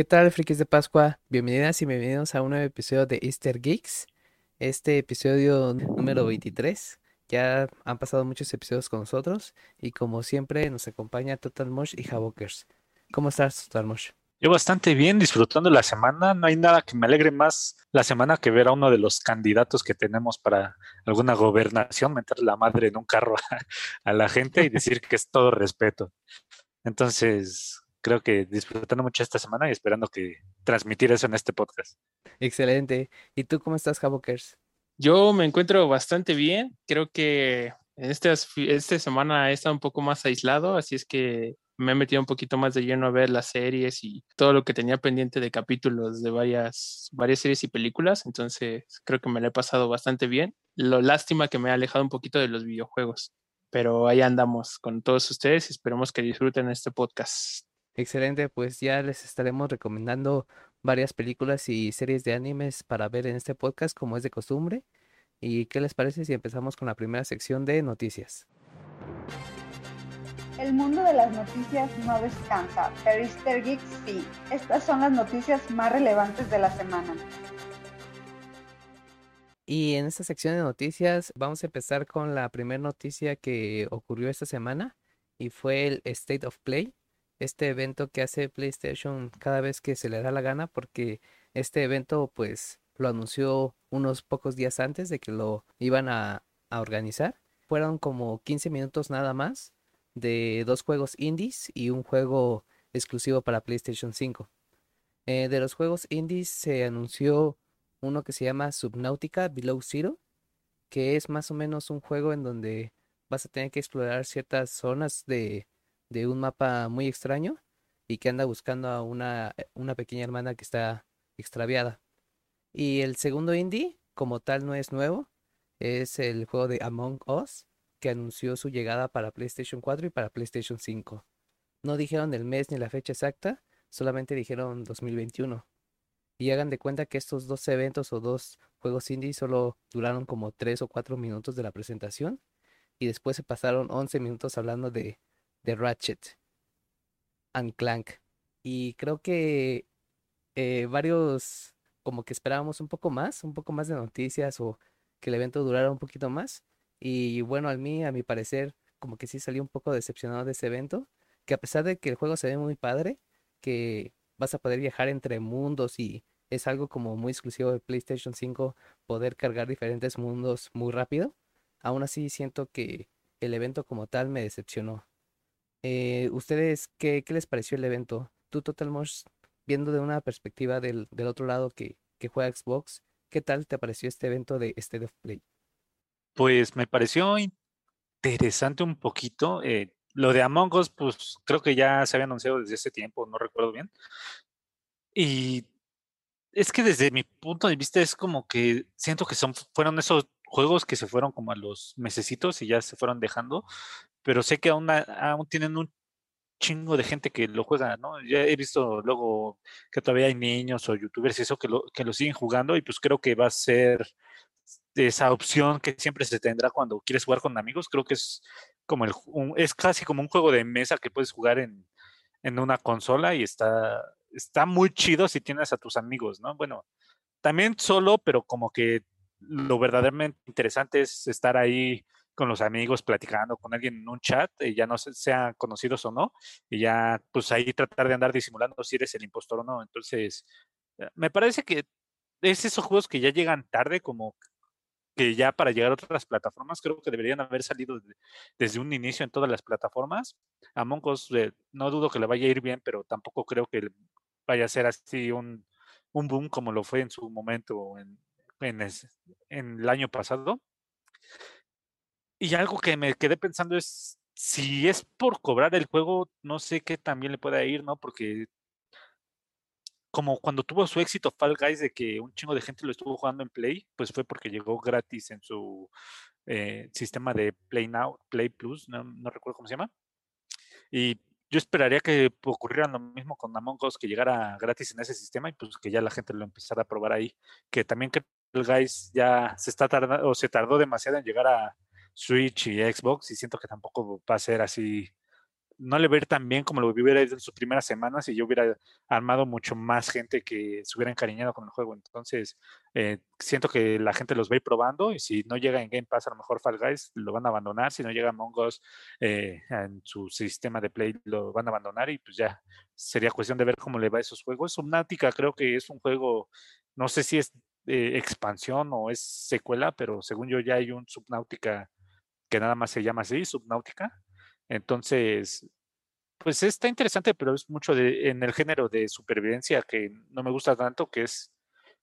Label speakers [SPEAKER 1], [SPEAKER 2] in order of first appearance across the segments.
[SPEAKER 1] ¿Qué tal, frikis de Pascua? Bienvenidas y bienvenidos a un nuevo episodio de Easter Geeks. Este episodio número 23. Ya han pasado muchos episodios con nosotros y como siempre nos acompaña Total Mosh y Havokers. ¿Cómo estás, Total Mosh?
[SPEAKER 2] Yo bastante bien, disfrutando la semana. No hay nada que me alegre más la semana que ver a uno de los candidatos que tenemos para alguna gobernación, meterle la madre en un carro a, a la gente y decir que es todo respeto. Entonces, creo que disfrutando mucho esta semana y esperando que transmitir eso en este podcast.
[SPEAKER 1] Excelente. ¿Y tú cómo estás, Havokers?
[SPEAKER 3] Yo me encuentro bastante bien. Creo que esta, esta semana he estado un poco más aislado, así es que me he metido un poquito más de lleno a ver las series y todo lo que tenía pendiente de capítulos de varias, varias series y películas. Entonces creo que me lo he pasado bastante bien. Lo lástima que me ha alejado un poquito de los videojuegos. Pero ahí andamos con todos ustedes y esperemos que disfruten este podcast.
[SPEAKER 1] Excelente, pues ya les estaremos recomendando varias películas y series de animes para ver en este podcast como es de costumbre. ¿Y qué les parece si empezamos con la primera sección de noticias?
[SPEAKER 4] El mundo de las noticias no descansa, pero Easter Geeks sí. Estas son las noticias más relevantes de la semana.
[SPEAKER 1] Y en esta sección de noticias vamos a empezar con la primera noticia que ocurrió esta semana y fue el State of Play, este evento que hace PlayStation cada vez que se le da la gana porque este evento pues lo anunció unos pocos días antes de que lo iban a, a organizar. Fueron como 15 minutos nada más de dos juegos indies y un juego exclusivo para PlayStation 5. Eh, de los juegos indies se anunció uno que se llama Subnautica Below Zero, que es más o menos un juego en donde vas a tener que explorar ciertas zonas de, de un mapa muy extraño y que anda buscando a una, una pequeña hermana que está extraviada. Y el segundo indie, como tal, no es nuevo, es el juego de Among Us, que anunció su llegada para PlayStation 4 y para PlayStation 5. No dijeron el mes ni la fecha exacta, solamente dijeron 2021. Y hagan de cuenta que estos dos eventos o dos juegos indie solo duraron como 3 o 4 minutos de la presentación. Y después se pasaron 11 minutos hablando de, de Ratchet and Clank. Y creo que eh, varios como que esperábamos un poco más, un poco más de noticias o que el evento durara un poquito más. Y bueno, a mí, a mi parecer, como que sí salí un poco decepcionado de ese evento. Que a pesar de que el juego se ve muy padre, que vas a poder viajar entre mundos y es algo como muy exclusivo de PlayStation 5 poder cargar diferentes mundos muy rápido. Aún así siento que el evento como tal me decepcionó. Eh, ¿Ustedes qué, qué, les pareció el evento? Tú, Total Mosh, viendo de una perspectiva del, del otro lado que, que, juega Xbox, ¿qué tal te pareció este evento de State of Play?
[SPEAKER 2] Pues me pareció interesante un poquito. Eh, lo de Among Us, pues creo que ya se había anunciado desde ese tiempo, no recuerdo bien. Y es que desde mi punto de vista es como que siento que son, fueron esos juegos que se fueron como a los mesecitos y ya se fueron dejando, pero sé que aún, aún tienen un chingo de gente que lo juega, ¿no? Ya he visto luego que todavía hay niños o youtubers y eso que lo, que lo siguen jugando y pues creo que va a ser esa opción que siempre se tendrá cuando quieres jugar con amigos, creo que es como el, es casi como un juego de mesa que puedes jugar en, en una consola y está, está muy chido si tienes a tus amigos, ¿no? Bueno, también solo, pero como que lo verdaderamente interesante es estar ahí con los amigos platicando con alguien en un chat, y ya no sean conocidos o no, y ya pues ahí tratar de andar disimulando si eres el impostor o no. Entonces, eh, me parece que es esos juegos que ya llegan tarde, como que ya para llegar a otras plataformas, creo que deberían haber salido de, desde un inicio en todas las plataformas. Among Us, eh, no dudo que le vaya a ir bien, pero tampoco creo que vaya a ser así un, un boom como lo fue en su momento en, en, en el año pasado. Y algo que me quedé pensando es, si es por cobrar el juego, no sé qué también le pueda ir, ¿no? Porque como cuando tuvo su éxito Fall Guys de que un chingo de gente lo estuvo jugando en Play, pues fue porque llegó gratis en su eh, sistema de Play Now, Play Plus, no, no recuerdo cómo se llama. Y yo esperaría que ocurriera lo mismo con Among Us, que llegara gratis en ese sistema y pues que ya la gente lo empezara a probar ahí. Que también que el Guys ya se está tardando o se tardó demasiado en llegar a Switch y Xbox y siento que tampoco va a ser así no le ver tan bien como lo hubiera ido en sus primeras semanas y yo hubiera armado mucho más gente que se hubiera encariñado con el juego. Entonces, eh, siento que la gente los va probando y si no llega en Game Pass, a lo mejor Fall Guys lo van a abandonar. Si no llega Among Us eh, en su sistema de Play, lo van a abandonar y pues ya sería cuestión de ver cómo le va a esos juegos. Subnautica creo que es un juego, no sé si es eh, expansión o es secuela, pero según yo ya hay un Subnautica que nada más se llama así, Subnautica entonces, pues está interesante, pero es mucho de, en el género de supervivencia que no me gusta tanto, que es,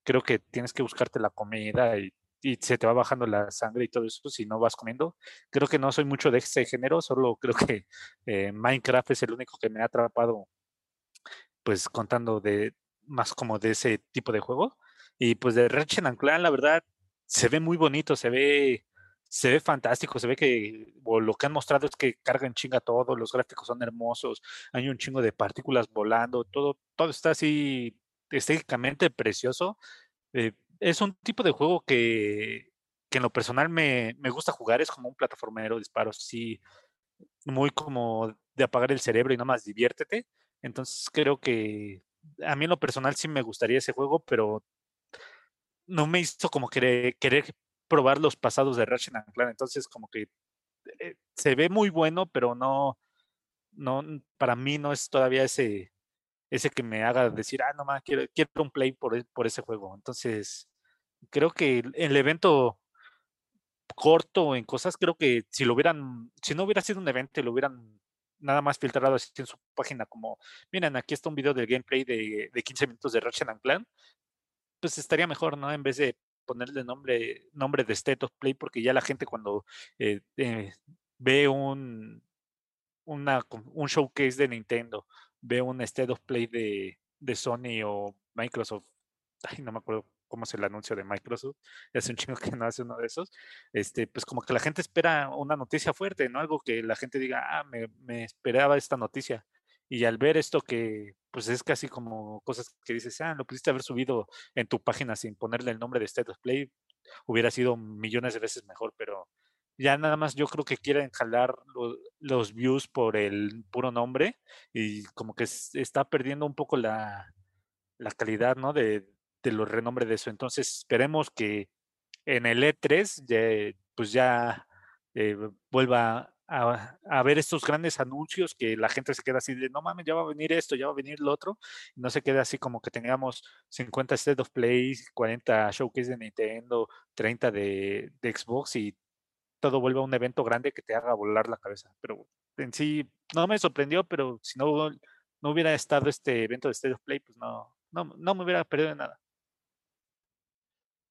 [SPEAKER 2] creo que tienes que buscarte la comida y, se te va bajando la sangre y todo eso si no vas comiendo. Creo que no soy mucho de ese género, solo creo que eh, Minecraft es el único que me ha atrapado, pues contando de más como de ese tipo de juego. Y pues de Ratchet Clank, la verdad, se ve muy bonito, se ve se ve fantástico, se ve que lo que han mostrado es que cargan chinga todo, los gráficos son hermosos, hay un chingo de partículas volando, todo, todo está así estéticamente precioso. Eh, es un tipo de juego que, que en lo personal me, me, gusta jugar, es como un plataformero, disparos así, muy como de apagar el cerebro y nada más diviértete. Entonces creo que a mí en lo personal sí me gustaría ese juego, pero no me hizo como querer, querer probar los pasados de Ratchet Clank. Entonces, como que eh, se ve muy bueno, pero no, no, para mí no es todavía ese, ese que me haga decir, ah, no más, quiero, quiero un play por, e, por ese juego. Entonces, creo que el evento corto en cosas, creo que si lo hubieran, si no hubiera sido un evento, lo hubieran nada más filtrado así en su página como, miren, aquí está un video del gameplay de, de 15 minutos de Ratchet Clank, pues estaría mejor, ¿no? En vez de ponerle nombre, nombre de State of Play porque ya la gente cuando eh, eh, ve un, una, un showcase de Nintendo, ve un State of Play de, de Sony o Microsoft, ay, no me acuerdo cómo es el anuncio de Microsoft, hace un chingo que no hace uno de esos, este, pues como que la gente espera una noticia fuerte, ¿no? Algo que la gente diga, ah, me, me esperaba esta noticia. Y al ver esto que pues es casi como cosas que dices, ah, lo pudiste haber subido en tu página sin ponerle el nombre de State of Play, hubiera sido millones de veces mejor, pero ya nada más yo creo que quieren jalar los views por el puro nombre y como que está perdiendo un poco la, la calidad, ¿no? De, de los renombres de eso. Entonces esperemos que en el E3 pues ya eh, vuelva a, ver estos grandes anuncios que la gente se queda así de, no mames, ya va a venir esto, ya va a venir lo otro, no se queda así como que tengamos 50 State of Play, 40 Showcase de Nintendo, 30 de, Xbox y todo vuelva a un evento grande que te haga volar la cabeza. Pero en sí, no me sorprendió, pero si no, no hubiera estado este evento de State of Play, pues no, no, no me hubiera perdido de nada.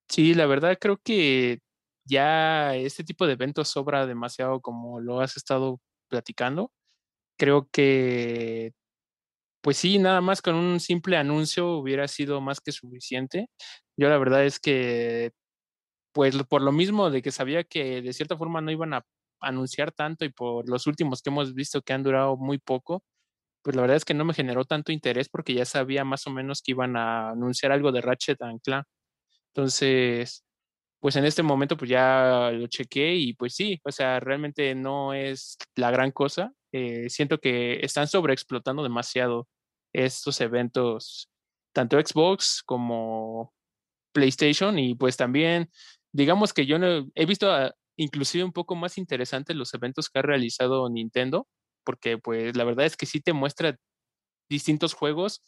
[SPEAKER 3] Sí, la verdad creo que ya este tipo de eventos sobra demasiado como lo has estado platicando. Creo que, pues sí, nada más con un simple anuncio hubiera sido más que suficiente. Yo la verdad es que, pues por lo mismo de que sabía que de cierta forma no iban a anunciar tanto y por los últimos que hemos visto que han durado muy poco, pues la verdad es que no me generó tanto interés porque ya sabía más o menos que iban a anunciar algo de Ratchet and Clank. Entonces, pues en este momento pues ya lo chequé y pues sí, o sea, realmente no es la gran cosa. Eh, siento que están sobreexplotando demasiado estos eventos, tanto Xbox como PlayStation y pues también, digamos que yo no, he visto inclusive un poco más interesantes los eventos que ha realizado Nintendo, porque pues la verdad es que sí te muestra distintos juegos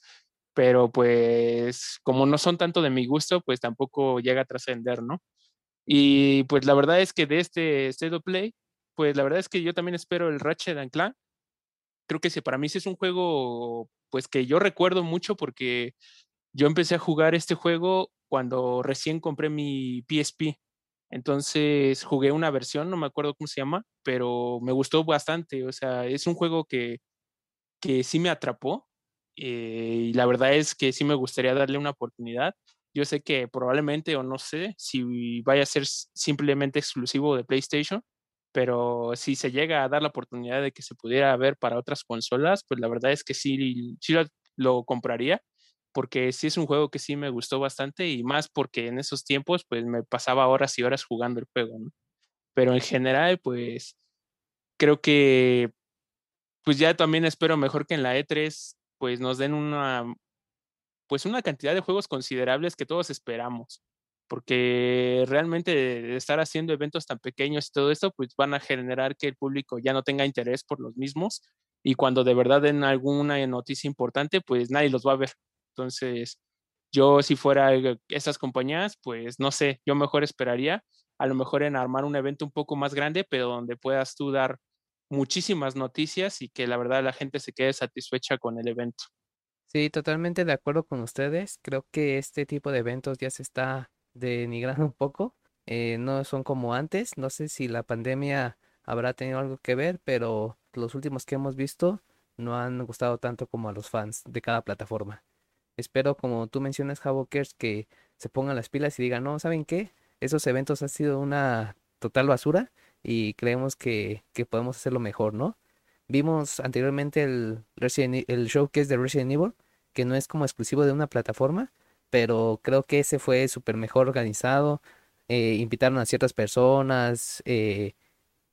[SPEAKER 3] pero pues como no son tanto de mi gusto, pues tampoco llega a trascender, ¿no? Y pues la verdad es que de este State Play, pues la verdad es que yo también espero el Ratchet and Clank. Creo que sí, para mí sí es un juego, pues que yo recuerdo mucho porque yo empecé a jugar este juego cuando recién compré mi PSP. Entonces jugué una versión, no me acuerdo cómo se llama, pero me gustó bastante. O sea, es un juego que, que sí me atrapó eh, y la verdad es que sí me gustaría darle una oportunidad. Yo sé que probablemente o no sé si vaya a ser simplemente exclusivo de PlayStation, pero si se llega a dar la oportunidad de que se pudiera ver para otras consolas, pues la verdad es que sí, sí lo, lo compraría, porque sí es un juego que sí me gustó bastante y más porque en esos tiempos pues me pasaba horas y horas jugando el juego. Pero en general pues creo que pues ya también espero mejor que en la E3 pues nos den una pues una cantidad de juegos considerables que todos esperamos, porque realmente estar haciendo eventos tan pequeños y todo esto, pues van a generar que el público ya no tenga interés por los mismos y cuando de verdad den alguna noticia importante, pues nadie los va a ver. Entonces, yo si fuera esas compañías, pues no sé, yo mejor esperaría a lo mejor en armar un evento un poco más grande, pero donde puedas tú dar muchísimas noticias y que la verdad la gente se quede satisfecha con el evento.
[SPEAKER 1] Sí, totalmente de acuerdo con ustedes. Creo que este tipo de eventos ya se está denigrando un poco. Eh, no son como antes. No sé si la pandemia habrá tenido algo que ver, pero los últimos que hemos visto no han gustado tanto como a los fans de cada plataforma. Espero, como tú mencionas, Havokers, que se pongan las pilas y digan, no, ¿saben qué? Esos eventos han sido una total basura y creemos que, que podemos hacerlo mejor, ¿no? Vimos anteriormente el, Resident, e, el showcase de Resident Evil, que no es como exclusivo de una plataforma, pero creo que ese fue súper mejor organizado. Eh, invitaron a ciertas personas, eh,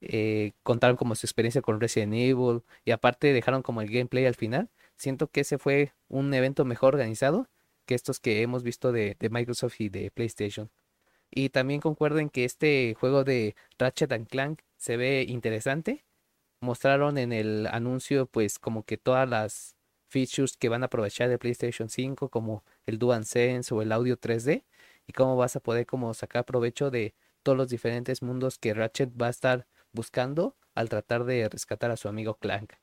[SPEAKER 1] eh, contaron como su experiencia con Resident Evil y aparte dejaron como el gameplay al final. Siento que ese fue un evento mejor organizado que estos que hemos visto de, de Microsoft y de PlayStation. Y también concuerden que este juego de Ratchet and Clank se ve interesante mostraron en el anuncio pues como que todas las features que van a aprovechar de PlayStation 5 como el DualSense o el audio 3D y cómo vas a poder como sacar provecho de todos los diferentes mundos que Ratchet va a estar buscando al tratar de rescatar a su amigo Clank.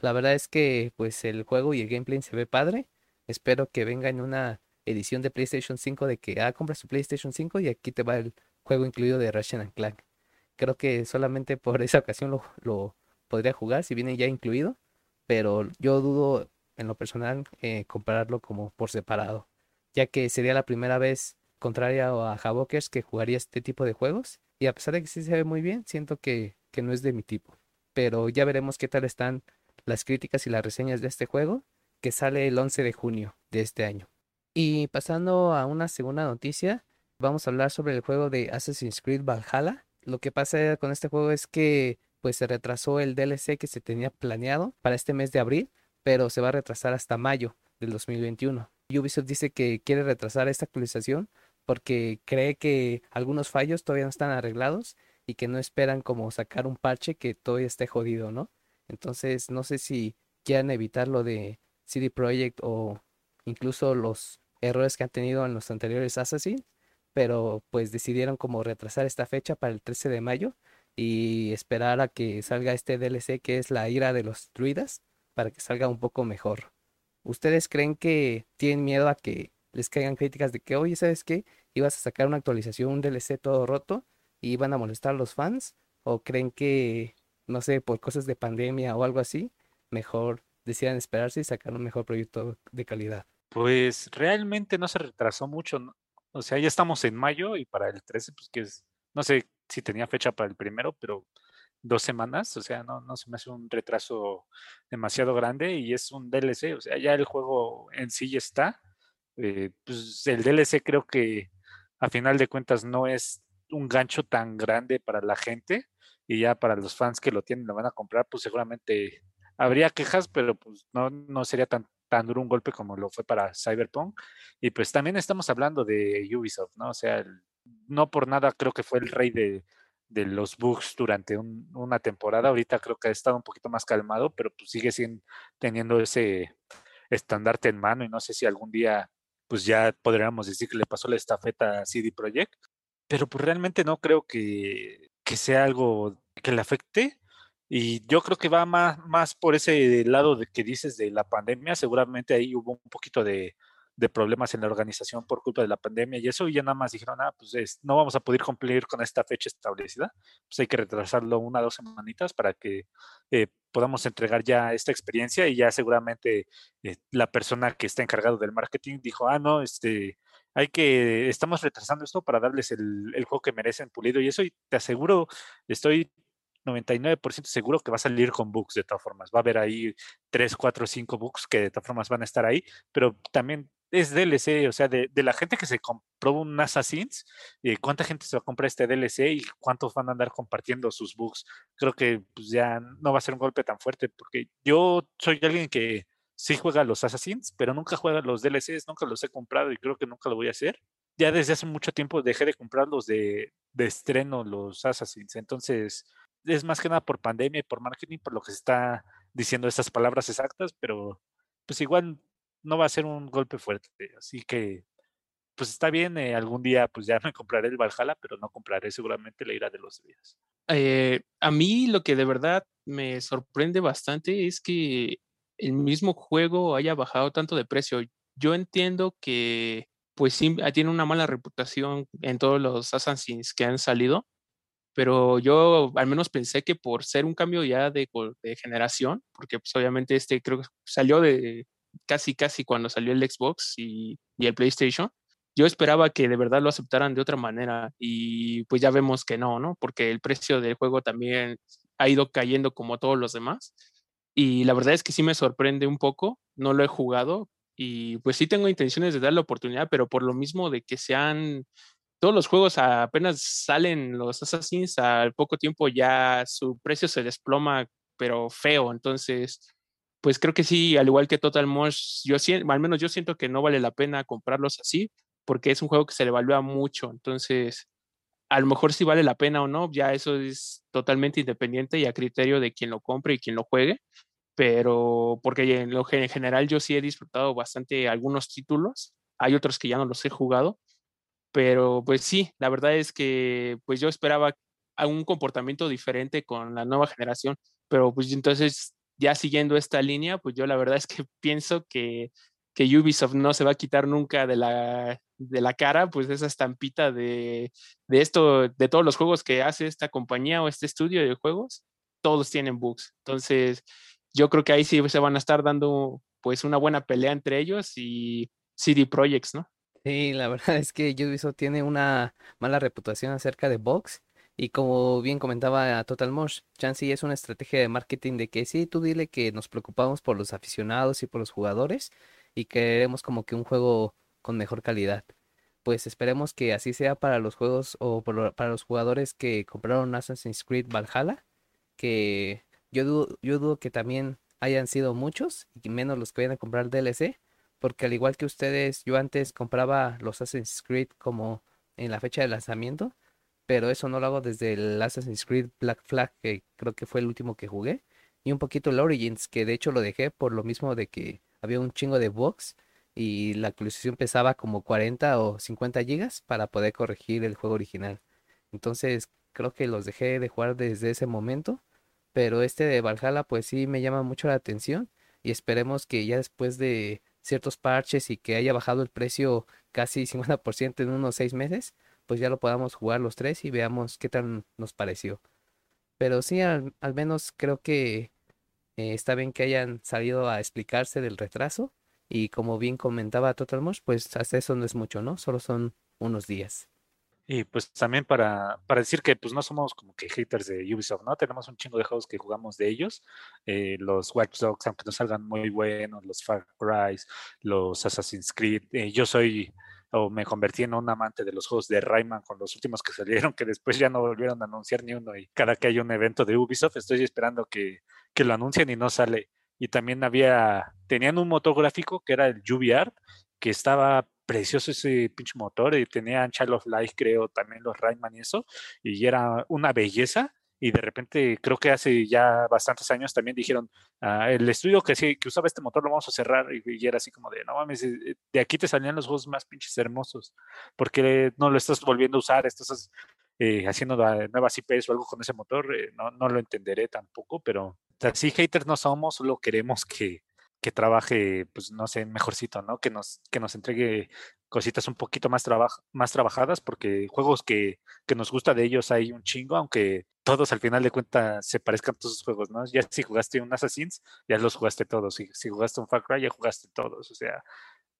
[SPEAKER 1] La verdad es que pues el juego y el gameplay se ve padre. Espero que venga en una edición de PlayStation 5 de que ah, compra su PlayStation 5 y aquí te va el juego incluido de Ratchet and Clank. Creo que solamente por esa ocasión lo, lo podría jugar si viene ya incluido, pero yo dudo en lo personal eh, comprarlo como por separado, ya que sería la primera vez contraria a Havokers que jugaría este tipo de juegos y a pesar de que sí se ve muy bien, siento que, que no es de mi tipo. Pero ya veremos qué tal están las críticas y las reseñas de este juego que sale el 11 de junio de este año. Y pasando a una segunda noticia, vamos a hablar sobre el juego de Assassin's Creed Valhalla. Lo que pasa con este juego es que pues se retrasó el DLC que se tenía planeado para este mes de abril, pero se va a retrasar hasta mayo del 2021. Ubisoft dice que quiere retrasar esta actualización porque cree que algunos fallos todavía no están arreglados y que no esperan como sacar un parche que todavía esté jodido, ¿no? Entonces no sé si quieran evitar lo de CD Projekt o incluso los errores que han tenido en los anteriores Assassin, pero pues decidieron como retrasar esta fecha para el 13 de mayo y esperar a que salga este DLC que es la ira de los druidas para que salga un poco mejor. ¿Ustedes creen que tienen miedo a que les caigan críticas de que, oye, ¿sabes qué? Ibas a sacar una actualización, un DLC todo roto y iban a molestar a los fans? ¿O creen que, no sé, por cosas de pandemia o algo así, mejor decidan esperarse y sacar un mejor proyecto de calidad?
[SPEAKER 2] Pues realmente no se retrasó mucho. O sea, ya estamos en mayo y para el 13, pues que es, no sé, si tenía fecha para el primero, pero dos semanas, o sea, no, no se me hace un retraso demasiado grande y es un DLC, o sea, ya el juego en sí ya está. Eh, pues el DLC creo que a final de cuentas no es un gancho tan grande para la gente y ya para los fans que lo tienen, lo van a comprar, pues seguramente habría quejas, pero pues no, no sería tan, tan duro un golpe como lo fue para Cyberpunk. Y pues también estamos hablando de Ubisoft, ¿no? O sea, no por nada creo que fue el rey de, los bugs durante una temporada. Ahorita creo que ha estado un poquito más calmado, pero pues sigue siendo, teniendo ese estandarte en mano y no sé si algún día pues ya podríamos decir que le pasó la estafeta a CD Projekt, pero pues realmente no creo que, sea algo que le afecte. Y yo creo que va más, más por ese lado de que dices de la pandemia. Seguramente ahí hubo un poquito de, de problemas en la organización por culpa de la pandemia y eso, y ya nada más dijeron, ah, pues no vamos a poder cumplir con esta fecha establecida, pues hay que retrasarlo una o dos semanitas para que eh, podamos entregar ya esta experiencia y ya seguramente eh, la persona que está encargado del marketing dijo, ah, no, este, hay que, estamos retrasando esto para darles el, el juego que merecen pulido y eso, y te aseguro, estoy 99% seguro que va a salir con bugs de todas formas. Va a haber ahí 3, 4, 5 bugs que de todas formas van a estar ahí, pero también es DLC, o sea, de, la gente que se compró un Assassin's, eh, ¿cuánta gente se va a comprar este DLC y cuántos van a andar compartiendo sus bugs? Creo que pues, ya no va a ser un golpe tan fuerte, porque yo soy alguien que sí juega los Assassins, pero nunca juega los DLCs, nunca los he comprado y creo que nunca lo voy a hacer. Ya desde hace mucho tiempo dejé de comprar los de, de estreno, los Assassins, entonces es más que nada por pandemia y por marketing, por lo que se está diciendo estas palabras exactas, pero pues igual no va a ser un golpe fuerte. Así que, pues está bien, eh, algún día pues ya me compraré el Valhalla, pero no compraré seguramente la ira de los días.
[SPEAKER 3] Eh, a mí lo que de verdad me sorprende bastante es que el mismo juego haya bajado tanto de precio. Yo entiendo que pues sí, tiene una mala reputación en todos los Assassins que han salido, pero yo al menos pensé que por ser un cambio ya de, generación, porque pues obviamente este creo que salió de casi casi cuando salió el Xbox y, el PlayStation, yo esperaba que de verdad lo aceptaran de otra manera y pues ya vemos que no, ¿no? Porque el precio del juego también ha ido cayendo como todos los demás y la verdad es que sí me sorprende un poco, no lo he jugado y pues sí tengo intenciones de dar la oportunidad, pero por lo mismo de que se han todos los juegos apenas salen los Assassins, al poco tiempo ya su precio se desploma, pero feo. Entonces, pues creo que sí, al igual que Total Mosh, yo al menos yo siento que no vale la pena comprarlos así, porque es un juego que se le evalúa mucho. Entonces, a lo mejor si vale la pena o no, ya eso es totalmente independiente y a criterio de quien lo compre y quien lo juegue. Pero porque en lo en general yo sí he disfrutado bastante algunos títulos, hay otros que ya no los he jugado, pero pues sí, la verdad es que pues yo esperaba un comportamiento diferente con la nueva generación, pero pues entonces ya siguiendo esta línea, pues yo la verdad es que pienso que, que Ubisoft no se va a quitar nunca de la, de la cara, pues esa estampita de, de esto, de todos los juegos que hace esta compañía o este estudio de juegos, todos tienen bugs. Entonces, yo creo que ahí sí se van a estar dando pues una buena pelea entre ellos y CD Projects, ¿no?
[SPEAKER 1] Sí, la verdad es que Ubisoft tiene una mala reputación acerca de Vox y como bien comentaba Total Mosh, Chansey es una estrategia de marketing de que sí, tú dile que nos preocupamos por los aficionados y por los jugadores y queremos como que un juego con mejor calidad. Pues esperemos que así sea para los juegos o para los jugadores que compraron Assassin's Creed Valhalla, que yo dudo, yo dudo que también hayan sido muchos y menos los que vayan a comprar DLC porque al igual que ustedes, yo antes compraba los Assassin's Creed como en la fecha de lanzamiento, pero eso no lo hago desde el Assassin's Creed Black Flag, que creo que fue el último que jugué, y un poquito el Origins, que de hecho lo dejé por lo mismo de que había un chingo de bugs y la actualización pesaba como 40 o 50 gigas para poder corregir el juego original. Entonces creo que los dejé de jugar desde ese momento, pero este de Valhalla pues sí me llama mucho la atención y esperemos que ya después de ciertos parches y que haya bajado el precio casi 50% en unos seis meses, pues ya lo podamos jugar los tres y veamos qué tal nos pareció. Pero sí, al, menos creo que eh, está bien que hayan salido a explicarse del retraso y como bien comentaba Total Mosh, pues hasta eso no es mucho, ¿no? Solo son unos días.
[SPEAKER 2] Y pues también para, para, decir que pues no somos como que haters de Ubisoft, ¿no? Tenemos un chingo de juegos que jugamos de ellos. Eh, los Watch Dogs, aunque no salgan muy buenos, los Far Cry, los Assassin's Creed. Eh, yo soy o me convertí en un amante de los juegos de Rayman con los últimos que salieron, que después ya no volvieron a anunciar ni uno. Y cada que hay un evento de Ubisoft, estoy esperando que, que lo anuncien y no sale. Y también había, tenían un motor gráfico que era el UVR, que estaba precioso ese pinche motor y tenía of Life, creo, también los Rayman y eso, y era una belleza. Y de repente, creo que hace ya bastantes años también dijeron, ah, el estudio que, sí, que usaba este motor lo vamos a cerrar. Y, era así como de, no mames, eh, de aquí te salían los juegos más pinches hermosos, porque no lo estás volviendo a usar, estás eh, haciendo nuevas IPs o algo con ese motor, eh, no, no lo entenderé tampoco, pero así haters no somos, solo queremos que, que trabaje, pues no sé, mejorcito, ¿no? Que nos, que nos entregue cositas un poquito más, más trabajadas, porque juegos que, que, nos gusta de ellos hay un chingo, aunque todos al final de cuentas se parezcan todos sus juegos, ¿no? Ya si jugaste un Assassin's, ya los jugaste todos, si, si jugaste un Far Cry, ya jugaste todos, o sea,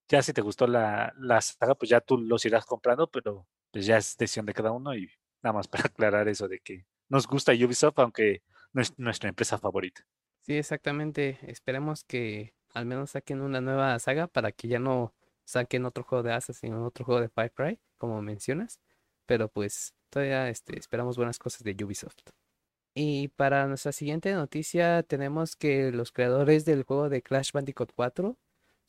[SPEAKER 2] ya si te gustó la, la saga, pues ya tú los irás comprando, pero pues ya es decisión de cada uno y nada más para aclarar eso de que nos gusta Ubisoft, aunque no es nuestra empresa favorita.
[SPEAKER 1] Sí, exactamente. Esperemos que al menos saquen una nueva saga para que ya no saquen otro juego de Assassin o otro juego de Far como mencionas. Pero pues todavía este, esperamos buenas cosas de Ubisoft. Y para nuestra siguiente noticia tenemos que los creadores del juego de Crash Bandicoot 4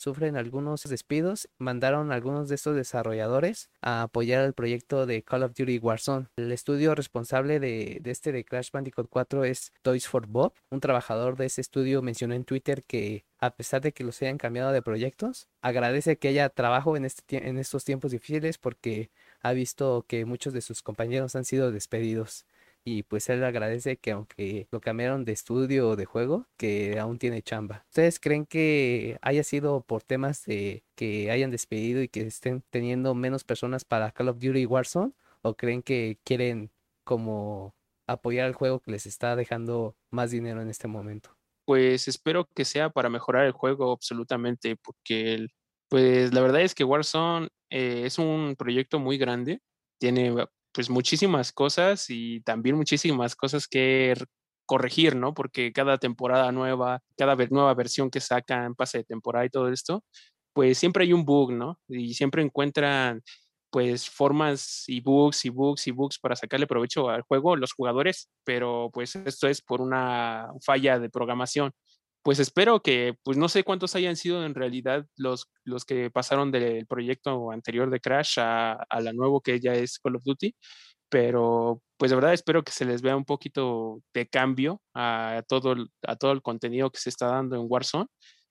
[SPEAKER 1] sufren algunos despidos, mandaron a algunos de estos desarrolladores a apoyar el proyecto de Call of Duty Warzone. El estudio responsable de, este de Crash Bandicoot 4 es Toys for Bob. Un trabajador de ese estudio mencionó en Twitter que a pesar de que los hayan cambiado de proyectos, agradece que haya trabajo en, este, en estos tiempos difíciles porque ha visto que muchos de sus compañeros han sido despedidos y pues él agradece que aunque lo cambiaron de estudio o de juego, que aún tiene chamba. ¿Ustedes creen que haya sido por temas de que hayan despedido y que estén teniendo menos personas para Call of Duty Warzone? ¿O creen que quieren como apoyar al juego que les está dejando más dinero en este momento?
[SPEAKER 3] Pues espero que sea para mejorar el juego absolutamente, porque pues la verdad es que Warzone eh, es un proyecto muy grande, tiene pues muchísimas cosas y también muchísimas cosas que corregir, ¿no? Porque cada temporada nueva, cada nueva versión que sacan, pase de temporada y todo esto, pues siempre hay un bug, ¿no? Y siempre encuentran pues formas y bugs y bugs y bugs para sacarle provecho al juego los jugadores, pero pues esto es por una falla de programación pues espero que, pues no sé cuántos hayan sido en realidad los, los que pasaron del proyecto anterior de Crash a, a la nuevo que ya es Call of Duty, pero pues de verdad espero que se les vea un poquito de cambio a todo, a todo el contenido que se está dando en Warzone.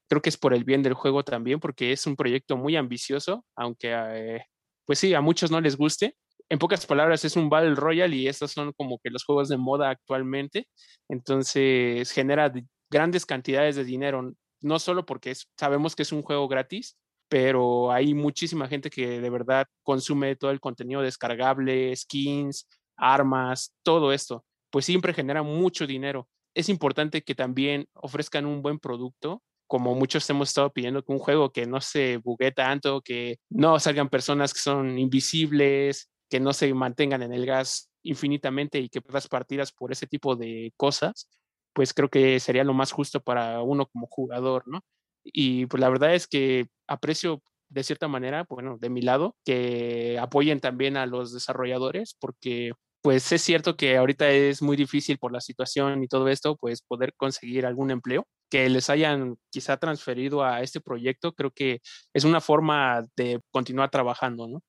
[SPEAKER 3] Creo que es por el bien del juego también, porque es un proyecto muy ambicioso, aunque eh, pues sí, a muchos no les guste. En pocas palabras, es un Battle Royale y estos son como que los juegos de moda actualmente. Entonces genera grandes cantidades de dinero, no solo porque sabemos que es un juego gratis, pero hay muchísima gente que de verdad consume todo el contenido descargable, skins, armas, todo esto, pues siempre genera mucho dinero. Es importante que también ofrezcan un buen producto, como muchos hemos estado pidiendo que un juego que no se bugue tanto, que no salgan personas que son invisibles, que no se mantengan en el gas infinitamente y que pierdas partidas por ese tipo de cosas, pues creo que sería lo más justo para uno como jugador, ¿no? Y pues la verdad es que aprecio de cierta manera, bueno, de mi lado, que apoyen también a los desarrolladores, porque pues es cierto que ahorita es muy difícil por la situación y todo esto, pues poder conseguir algún empleo que les hayan quizá transferido a este proyecto, creo que es una forma de continuar trabajando, ¿no?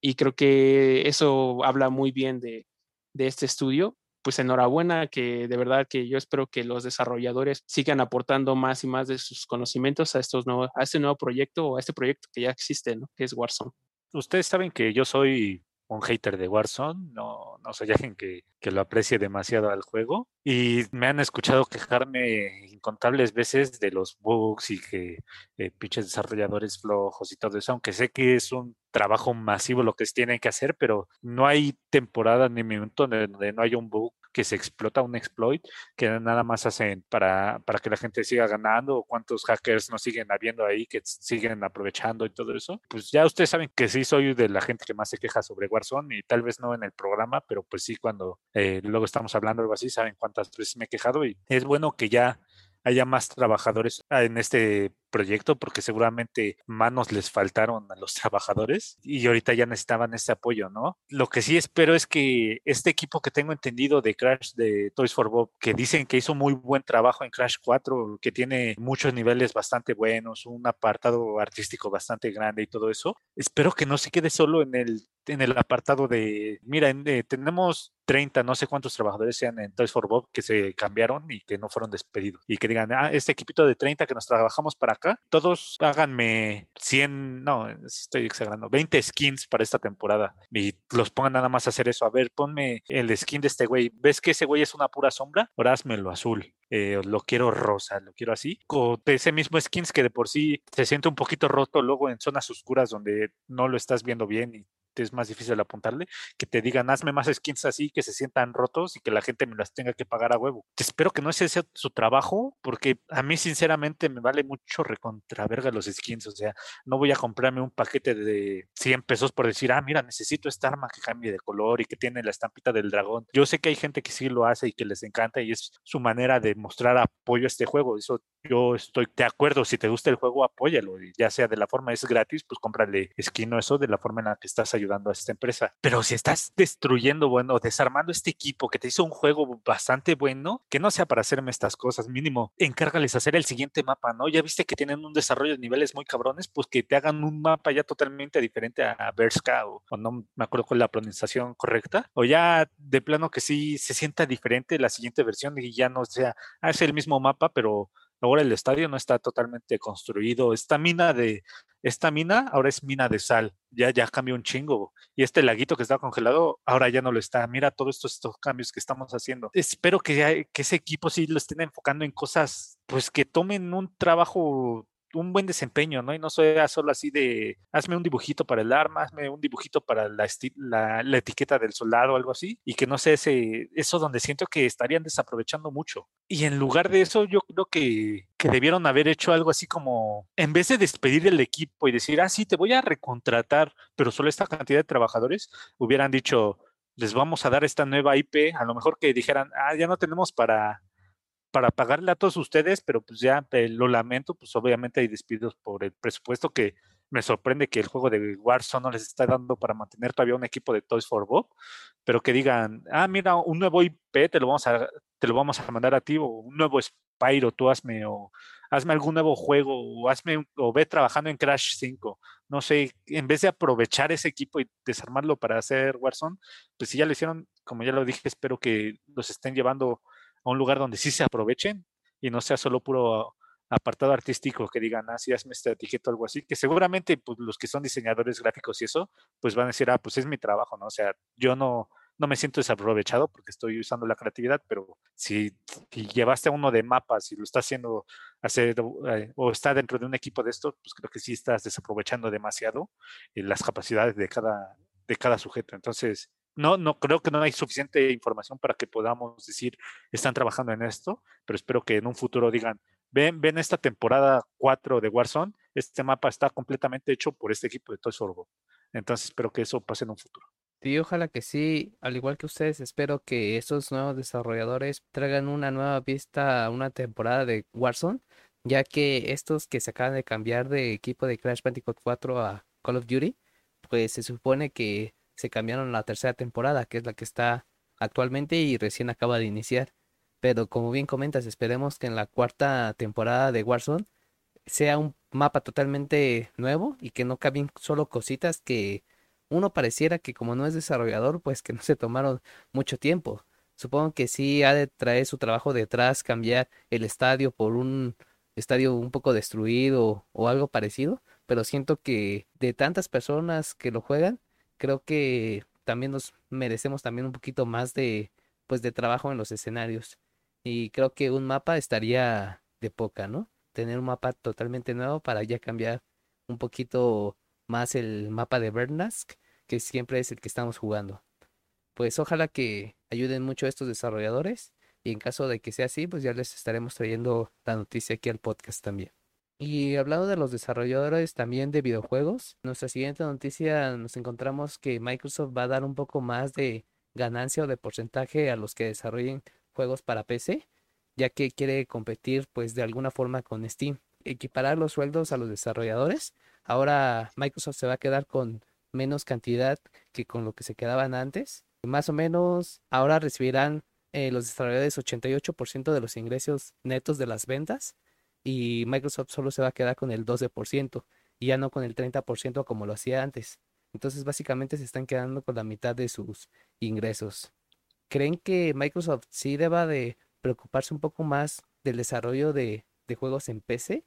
[SPEAKER 3] Y creo que eso habla muy bien de, de este estudio pues enhorabuena, que de verdad que yo espero que los desarrolladores sigan aportando más y más de sus conocimientos a, estos nuevos, a este nuevo proyecto o a este proyecto que ya existe, ¿no? que es Warzone.
[SPEAKER 2] Ustedes saben que yo soy un hater de Warzone, no, no soy alguien que, que, lo aprecie demasiado al juego y me han escuchado quejarme incontables veces de los bugs y que eh, pinches desarrolladores flojos y todo eso, aunque sé que es un trabajo masivo lo que tienen que hacer, pero no hay temporada ni minuto donde no haya un bug que se explota un exploit que nada más hacen para, para que la gente siga ganando o cuántos hackers no siguen habiendo ahí que siguen aprovechando y todo eso. Pues ya ustedes saben que sí soy de la gente que más se queja sobre Warzone y tal vez no en el programa, pero pues sí cuando eh, luego estamos hablando algo así, saben cuántas veces me he quejado y es bueno que ya haya más trabajadores en este proyecto porque seguramente manos les faltaron a los trabajadores y ahorita ya necesitaban ese apoyo, ¿no? Lo que sí espero es que este equipo que tengo entendido de Crash de Toys for Bob, que dicen que hizo muy buen trabajo en Crash 4, que tiene muchos niveles bastante buenos, un apartado artístico bastante grande y todo eso, espero que no se quede solo en el en el apartado de, mira, eh, tenemos 30, no sé cuántos trabajadores sean en Toys for Bob que se cambiaron y que no fueron despedidos. Y que digan, ah, este equipito de 30 que nos trabajamos para acá, todos háganme 100, no, estoy exagerando, 20 skins para esta temporada y los pongan nada más a hacer eso. A ver, ponme el skin de este güey. ¿Ves que ese güey es una pura sombra? Ahora lo azul. Eh, lo quiero rosa, lo quiero así. Con ese mismo skins que de por sí se siente un poquito roto luego en zonas oscuras donde no lo estás viendo bien y es más difícil apuntarle, que te digan, hazme más skins así, que se sientan rotos y que la gente me las tenga que pagar a huevo. Espero que no sea ese su trabajo, porque a mí sinceramente me vale mucho recontraverga los skins, o sea, no voy a comprarme un paquete de 100 pesos por decir, ah, mira, necesito esta arma que cambie de color y que tiene la estampita del dragón. Yo sé que hay gente que sí lo hace y que les encanta y es su manera de mostrar apoyo a este juego, eso yo estoy de acuerdo, si te gusta el juego, apóyalo, ya sea de la forma es gratis, pues cómprale skin o eso de la forma en la que estás ayudando a esta empresa. Pero si estás destruyendo, bueno, desarmando este equipo que te hizo un juego bastante bueno, que no sea para hacerme estas cosas, mínimo, encárgales hacer el siguiente mapa, ¿no? Ya viste que tienen un desarrollo de niveles muy cabrones, pues que te hagan un mapa ya totalmente diferente a Berska o, no me acuerdo con la pronunciación correcta, o ya de plano que sí se sienta diferente la siguiente versión y ya no sea, ah, es el mismo mapa, pero Ahora el estadio no está totalmente construido. Esta mina de esta mina ahora es mina de sal. Ya ya cambió un chingo. Y este laguito que estaba congelado ahora ya no lo está. Mira todos estos, estos cambios que estamos haciendo. Espero que, que ese equipo sí lo estén enfocando en cosas pues que tomen un trabajo un buen desempeño, ¿no? Y no sea solo así de, hazme un dibujito para el arma, hazme un dibujito para la, la, etiqueta del soldado o algo así, y que no sea ese, eso donde siento que estarían desaprovechando mucho. Y en lugar de eso, yo creo que, que debieron haber hecho algo así como, en vez de despedir el equipo y decir, ah, sí, te voy a recontratar, pero solo esta cantidad de trabajadores, hubieran dicho, les vamos a dar esta nueva IP, a lo mejor que dijeran, ah, ya no tenemos para para pagarle a todos ustedes, pero pues ya eh, lo lamento, pues obviamente hay despidos por el presupuesto que me sorprende que el juego de Warzone no les está dando para mantener todavía un equipo de Toys for Bob, pero que digan, ah, mira, un nuevo IP te lo vamos a, te lo vamos a mandar a ti, o un nuevo Spyro, tú hazme, o hazme algún nuevo juego, o hazme, o ve trabajando en Crash 5. No sé, en vez de aprovechar ese equipo y desarmarlo para hacer Warzone, pues si ya lo hicieron, como ya lo dije, espero que los estén llevando a un lugar donde sí se aprovechen y no sea solo puro apartado artístico que digan, ah, sí, hazme esta etiqueta o algo así, que seguramente pues, los que son diseñadores gráficos y eso, pues van a decir, ah, pues es mi trabajo, ¿no? O sea, yo no, no me siento desaprovechado porque estoy usando la creatividad, pero si, llevaste a uno de mapas y lo está haciendo hacer eh, o está dentro de un equipo de esto, pues creo que sí estás desaprovechando demasiado eh, las capacidades de cada, de cada sujeto. Entonces, no, no creo que no hay suficiente información para que podamos decir están trabajando en esto, pero espero que en un futuro digan, ven, ven esta temporada 4 de Warzone, este mapa está completamente hecho por este equipo de Toy Sorbo. Entonces espero que eso pase en un futuro.
[SPEAKER 1] Sí, ojalá que sí, al igual que ustedes, espero que estos nuevos desarrolladores traigan una nueva vista a una temporada de Warzone, ya que estos que se acaban de cambiar de equipo de Crash Bandicoot 4 a Call of Duty, pues se supone que se cambiaron la tercera temporada, que es la que está actualmente y recién acaba de iniciar. Pero como bien comentas, esperemos que en la cuarta temporada de Warzone sea un mapa totalmente nuevo y que no caben solo cositas que uno pareciera que como no es desarrollador, pues que no se tomaron mucho tiempo. Supongo que sí ha de traer su trabajo detrás, cambiar el estadio por un estadio un poco destruido o algo parecido, pero siento que de tantas personas que lo juegan, creo que también nos merecemos también un poquito más de pues de trabajo en los escenarios y creo que un mapa estaría de poca, ¿no? Tener un mapa totalmente nuevo para ya cambiar un poquito más el mapa de Bernask, que siempre es el que estamos jugando. Pues ojalá que ayuden mucho a estos desarrolladores y en caso de que sea así, pues ya les estaremos trayendo la noticia aquí al podcast también. Y hablando de los desarrolladores también de videojuegos, nuestra siguiente noticia nos encontramos que Microsoft va a dar un poco más de ganancia o de porcentaje a los que desarrollen juegos para PC, ya que quiere competir pues de alguna forma con Steam. Equiparar los sueldos a los desarrolladores. Ahora Microsoft se va a quedar con menos cantidad que con lo que se quedaban antes. Más o menos ahora recibirán eh, los desarrolladores 88% de los ingresos netos de las ventas y Microsoft solo se va a quedar con el 12% y ya no con el 30% como lo hacía antes. Entonces básicamente se están quedando con la mitad de sus ingresos. ¿creen que Microsoft sí deba de preocuparse un poco más del desarrollo de, de juegos en PC?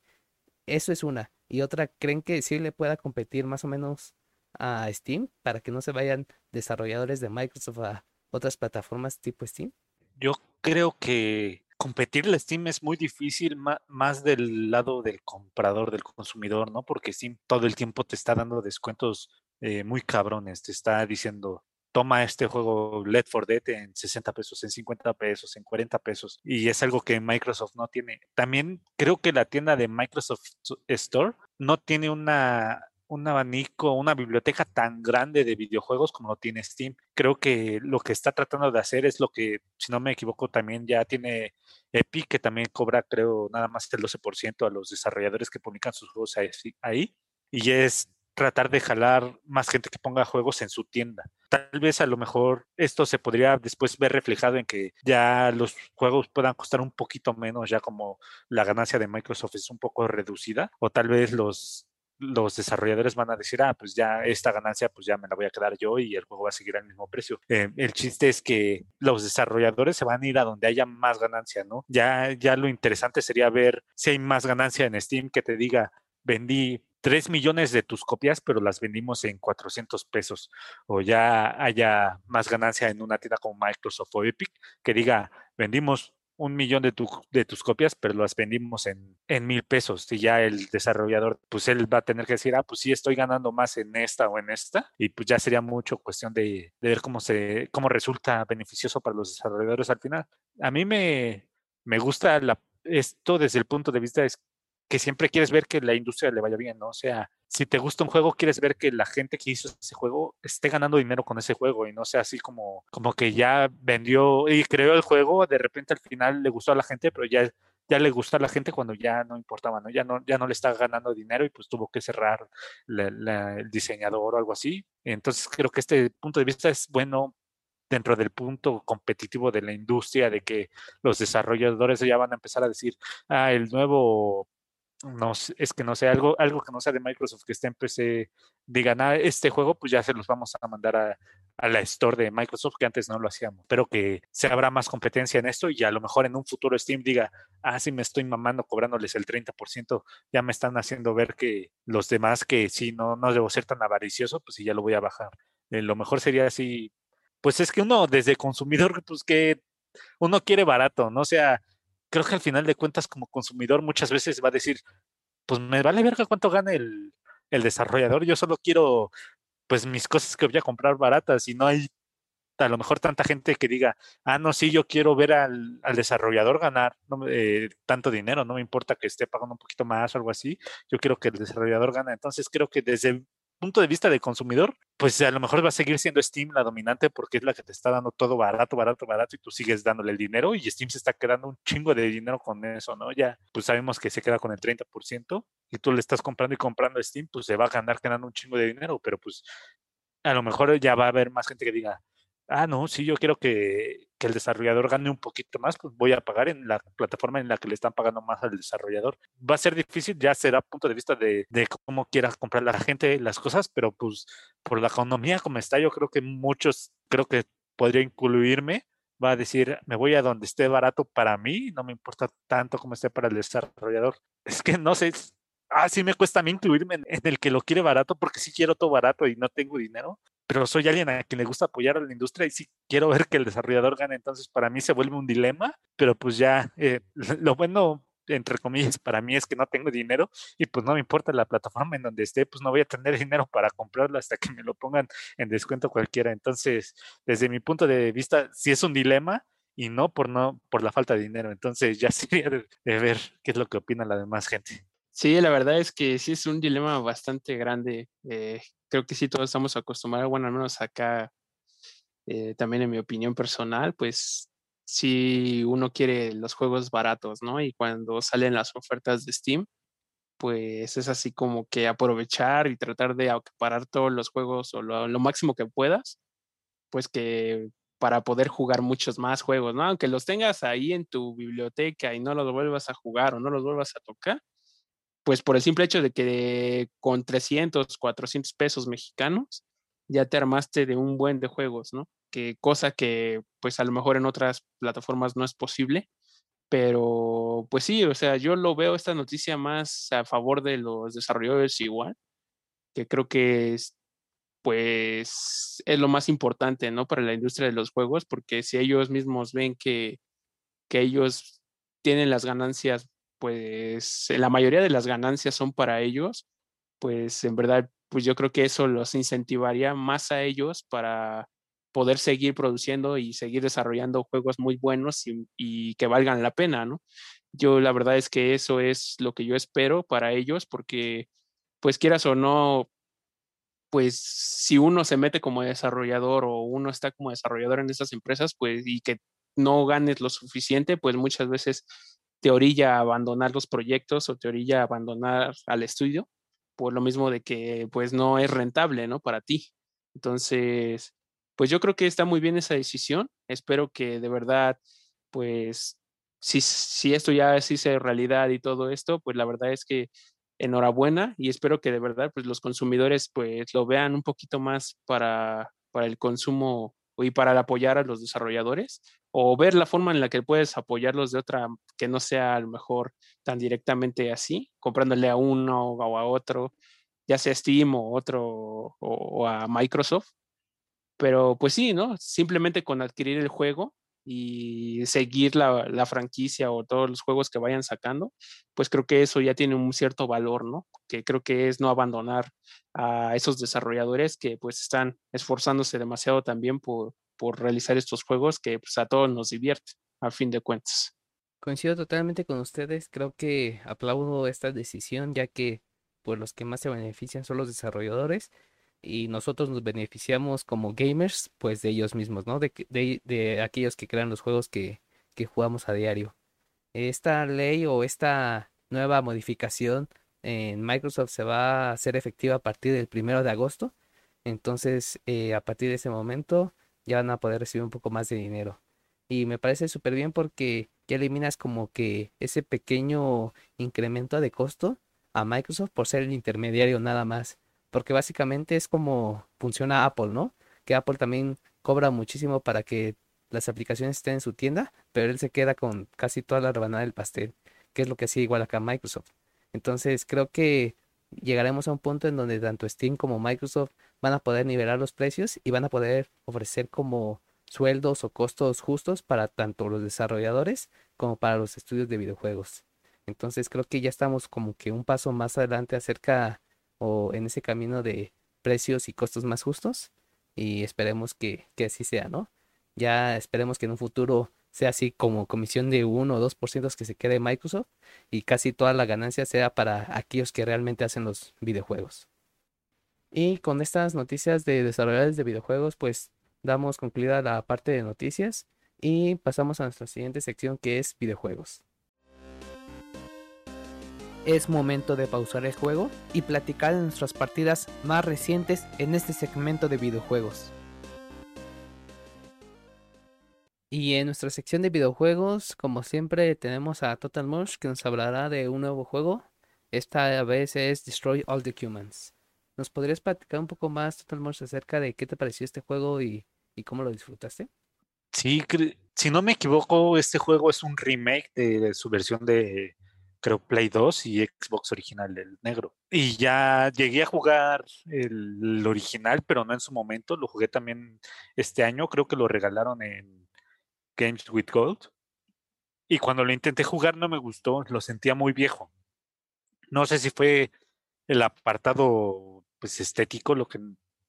[SPEAKER 1] Eso es una. Y otra, ¿creen que sí le pueda competir más o menos a Steam para que no se vayan desarrolladores de Microsoft a otras plataformas tipo Steam?
[SPEAKER 2] Yo creo que competirle a Steam es muy difícil más del lado del comprador, del consumidor, ¿no? Porque Steam todo el tiempo te está dando descuentos eh, muy cabrones, te está diciendo, toma este juego Let for Dead en 60 pesos, en 50 pesos, en 40 pesos. Y es algo que Microsoft no tiene. También creo que la tienda de Microsoft Store no tiene una un abanico, una biblioteca tan grande de videojuegos como lo tiene Steam. Creo que lo que está tratando de hacer es lo que, si no me equivoco, también ya tiene Epic, que también cobra, creo, nada más el 12% a los desarrolladores que publican sus juegos ahí. Y es tratar de jalar más gente que ponga juegos en su tienda. Tal vez a lo mejor esto se podría después ver reflejado en que ya los juegos puedan costar un poquito menos, ya como la ganancia de Microsoft es un poco reducida, o tal vez los los desarrolladores van a decir, ah, pues ya esta ganancia, pues ya me la voy a quedar yo y el juego va a seguir al mismo precio. Eh, el chiste es que los desarrolladores se van a ir a donde haya más ganancia, ¿no? Ya, ya lo interesante sería ver si hay más ganancia en Steam que te diga, vendí 3 millones de tus copias, pero las vendimos en 400 pesos. O ya haya más ganancia en una tienda como Microsoft o Epic que diga, vendimos un millón de, de tus copias, pero las vendimos en, mil pesos. Y ya el desarrollador, pues él va a tener que decir, ah, pues sí, estoy ganando más en esta o en esta. Y pues ya sería mucho cuestión de, ver cómo, se, cómo resulta beneficioso para los desarrolladores al final. A mí me, me gusta la, esto desde el punto de vista de que siempre quieres ver que la industria le vaya bien, ¿no? O sea, si te gusta un juego, quieres ver que la gente que hizo ese juego esté ganando dinero con ese juego y no sea así como, como que ya vendió y creó el juego, de repente al final le gustó a la gente, pero ya, ya le gustó a la gente cuando ya no importaba, ¿no? Ya no, ya no le está ganando dinero y pues tuvo que cerrar el diseñador o algo así. Entonces creo que este punto de vista es bueno dentro del punto competitivo de la industria, de que los desarrolladores ya van a empezar a decir, ah, el nuevo no es que no sea algo, algo que no sea de Microsoft que esté en PC, digan, ah, este juego, pues ya se los vamos a mandar a, la store de Microsoft, que antes no lo hacíamos. Pero que se habrá más competencia en esto y a lo mejor en un futuro Steam diga, ah, sí me estoy mamando cobrándoles el 30%, ya me están haciendo ver que los demás que sí, no, no debo ser tan avaricioso, pues sí, ya lo voy a bajar. Eh, lo mejor sería así, pues es que uno desde consumidor, pues que uno quiere barato, ¿no? Sea, creo que al final de cuentas como consumidor muchas veces va a decir, pues me vale verga cuánto gana el, desarrollador, yo solo quiero pues mis cosas que voy a comprar baratas y no hay a lo mejor tanta gente que diga, ah, no, sí, yo quiero ver al, desarrollador ganar eh, tanto dinero, no me importa que esté pagando un poquito más o algo así, yo quiero que el desarrollador gane. Entonces creo que desde punto de vista de consumidor, pues a lo mejor va a seguir siendo Steam la dominante porque es la que te está dando todo barato, barato, barato y tú sigues dándole el dinero y Steam se está quedando un chingo de dinero con eso, ¿no? Ya, pues sabemos que se queda con el 30% y tú le estás comprando y comprando Steam, pues se va a ganar ganando un chingo de dinero, pero pues a lo mejor ya va a haber más gente que diga, ah, no, sí, yo quiero que, el desarrollador gane un poquito más, pues voy a pagar en la plataforma en la que le están pagando más al desarrollador. Va a ser difícil, ya será punto de vista de, cómo quiera comprar la gente las cosas, pero pues por la economía como está, yo creo que muchos, creo que podría incluirme, va a decir, me voy a donde esté barato para mí, no me importa tanto como esté para el desarrollador. Es que no sé, ah, sí me cuesta a mí incluirme en, el que lo quiere barato porque sí quiero todo barato y no tengo dinero pero soy alguien a quien le gusta apoyar a la industria y sí quiero ver que el desarrollador gane. Entonces, para mí se vuelve un dilema, pero pues ya, eh, lo bueno, entre comillas, para mí es que no tengo dinero y pues no me importa la plataforma en donde esté, pues no voy a tener dinero para comprarlo hasta que me lo pongan en descuento cualquiera. Entonces, desde mi punto de vista, sí es un dilema y no por no por la falta de dinero. Entonces, ya sería de, ver qué es lo que opina la demás gente.
[SPEAKER 3] Sí, la verdad es que sí es un dilema bastante grande. Eh, creo que sí todos estamos acostumbrados, bueno, al menos acá, eh, también en mi opinión personal, pues si uno quiere los juegos baratos, ¿no? Y cuando salen las ofertas de Steam, pues es así como que aprovechar y tratar de acaparar todos los juegos o lo, lo máximo que puedas, pues que para poder jugar muchos más juegos, ¿no? Aunque los tengas ahí en tu biblioteca y no los vuelvas a jugar o no los vuelvas a tocar, pues por el simple hecho de que con 300, 400 pesos mexicanos, ya te armaste de un buen de juegos, ¿no? Que cosa que pues a lo mejor en otras plataformas no es posible, pero pues sí, o sea, yo lo veo esta noticia más a favor de los desarrolladores igual, que creo que es, pues es lo más importante, ¿no? Para la industria de los juegos, porque si ellos mismos ven que, que ellos tienen las ganancias, pues la mayoría de las ganancias son para ellos, pues en verdad, pues yo creo que eso los incentivaría más a ellos para poder seguir produciendo y seguir desarrollando juegos muy buenos y, que valgan la pena, ¿no? Yo la verdad es que eso es lo que yo espero para ellos porque, pues quieras o no, pues si uno se mete como desarrollador o uno está como desarrollador en estas empresas, pues y que no ganes lo suficiente, pues muchas veces te orilla abandonar los proyectos o te orilla abandonar al estudio por lo mismo de que pues no es rentable, ¿no? Para ti. Entonces, pues yo creo que está muy bien esa decisión. Espero que de verdad, pues, si, si esto ya se hizo realidad y todo esto, pues la verdad es que enhorabuena y espero que de verdad, pues los consumidores, pues lo vean un poquito más para, para el consumo y para apoyar a los desarrolladores o ver la forma en la que puedes apoyarlos de otra que no sea a lo mejor tan directamente así, comprándole a uno o a otro, ya sea Steam o otro o, a Microsoft. Pero pues sí, ¿no? Simplemente con adquirir el juego y seguir la, la, franquicia o todos los juegos que vayan sacando, pues creo que eso ya tiene un cierto valor, ¿no? Que creo que es no abandonar a esos desarrolladores que pues están esforzándose demasiado también por, por realizar estos juegos que pues, a todos nos divierte, a fin de cuentas.
[SPEAKER 1] Coincido totalmente con ustedes, creo que aplaudo esta decisión ya que pues los que más se benefician son los desarrolladores y nosotros nos beneficiamos como gamers pues de ellos mismos, ¿no? De, de, de aquellos que crean los juegos que, que jugamos a diario. Esta ley o esta nueva modificación en Microsoft se va a hacer efectiva a partir del primero de agosto. Entonces, eh, a partir de ese momento, ya van a poder recibir un poco más de dinero. Y me parece súper bien porque ya eliminas como que ese pequeño incremento de costo a Microsoft por ser el intermediario nada más. Porque básicamente es como funciona Apple, ¿no? Que Apple también cobra muchísimo para que las aplicaciones estén en su tienda, pero él se queda con casi toda la rebanada del pastel, que es lo que hacía igual acá Microsoft. Entonces creo que llegaremos a un punto en donde tanto Steam como Microsoft van a poder nivelar los precios y van a poder ofrecer como sueldos o costos justos para tanto los desarrolladores como para los estudios de videojuegos. Entonces creo que ya estamos como que un paso más adelante acerca o en ese camino de precios y costos más justos y esperemos que, que así sea, ¿no? Ya esperemos que en un futuro sea así como comisión de 1 o 2% que se quede Microsoft y casi toda la ganancia sea para aquellos que realmente hacen los videojuegos. Y con estas noticias de desarrolladores de videojuegos, pues damos concluida la parte de noticias y pasamos a nuestra siguiente sección que es videojuegos. Es momento de pausar el juego y platicar de nuestras partidas más recientes en este segmento de videojuegos. Y en nuestra sección de videojuegos, como siempre, tenemos a Total Mush que nos hablará de un nuevo juego. Esta vez es Destroy All the Humans. ¿Nos podrías platicar un poco más, Total Mush, acerca de qué te pareció este juego y, cómo lo disfrutaste?
[SPEAKER 2] Sí, si no me equivoco, este juego es un remake de, su versión de, creo, Play 2 y Xbox original, del negro. Y ya llegué a jugar el original, pero no en su momento. Lo jugué también este año. Creo que lo regalaron en Games with Gold. Y cuando lo intenté jugar no me gustó, lo sentía muy viejo. No sé si fue el apartado pues estético lo que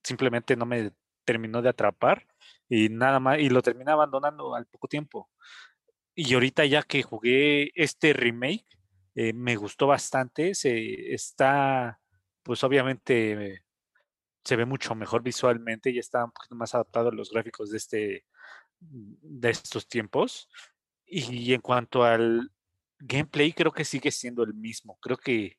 [SPEAKER 2] simplemente no me terminó de atrapar y nada más y lo terminé abandonando al poco tiempo. Y ahorita ya que jugué este remake eh, me gustó bastante, se está pues obviamente se ve mucho mejor visualmente y está un poquito más adaptado a los gráficos de este de estos tiempos. Y en cuanto al gameplay, creo que sigue siendo el mismo. Creo que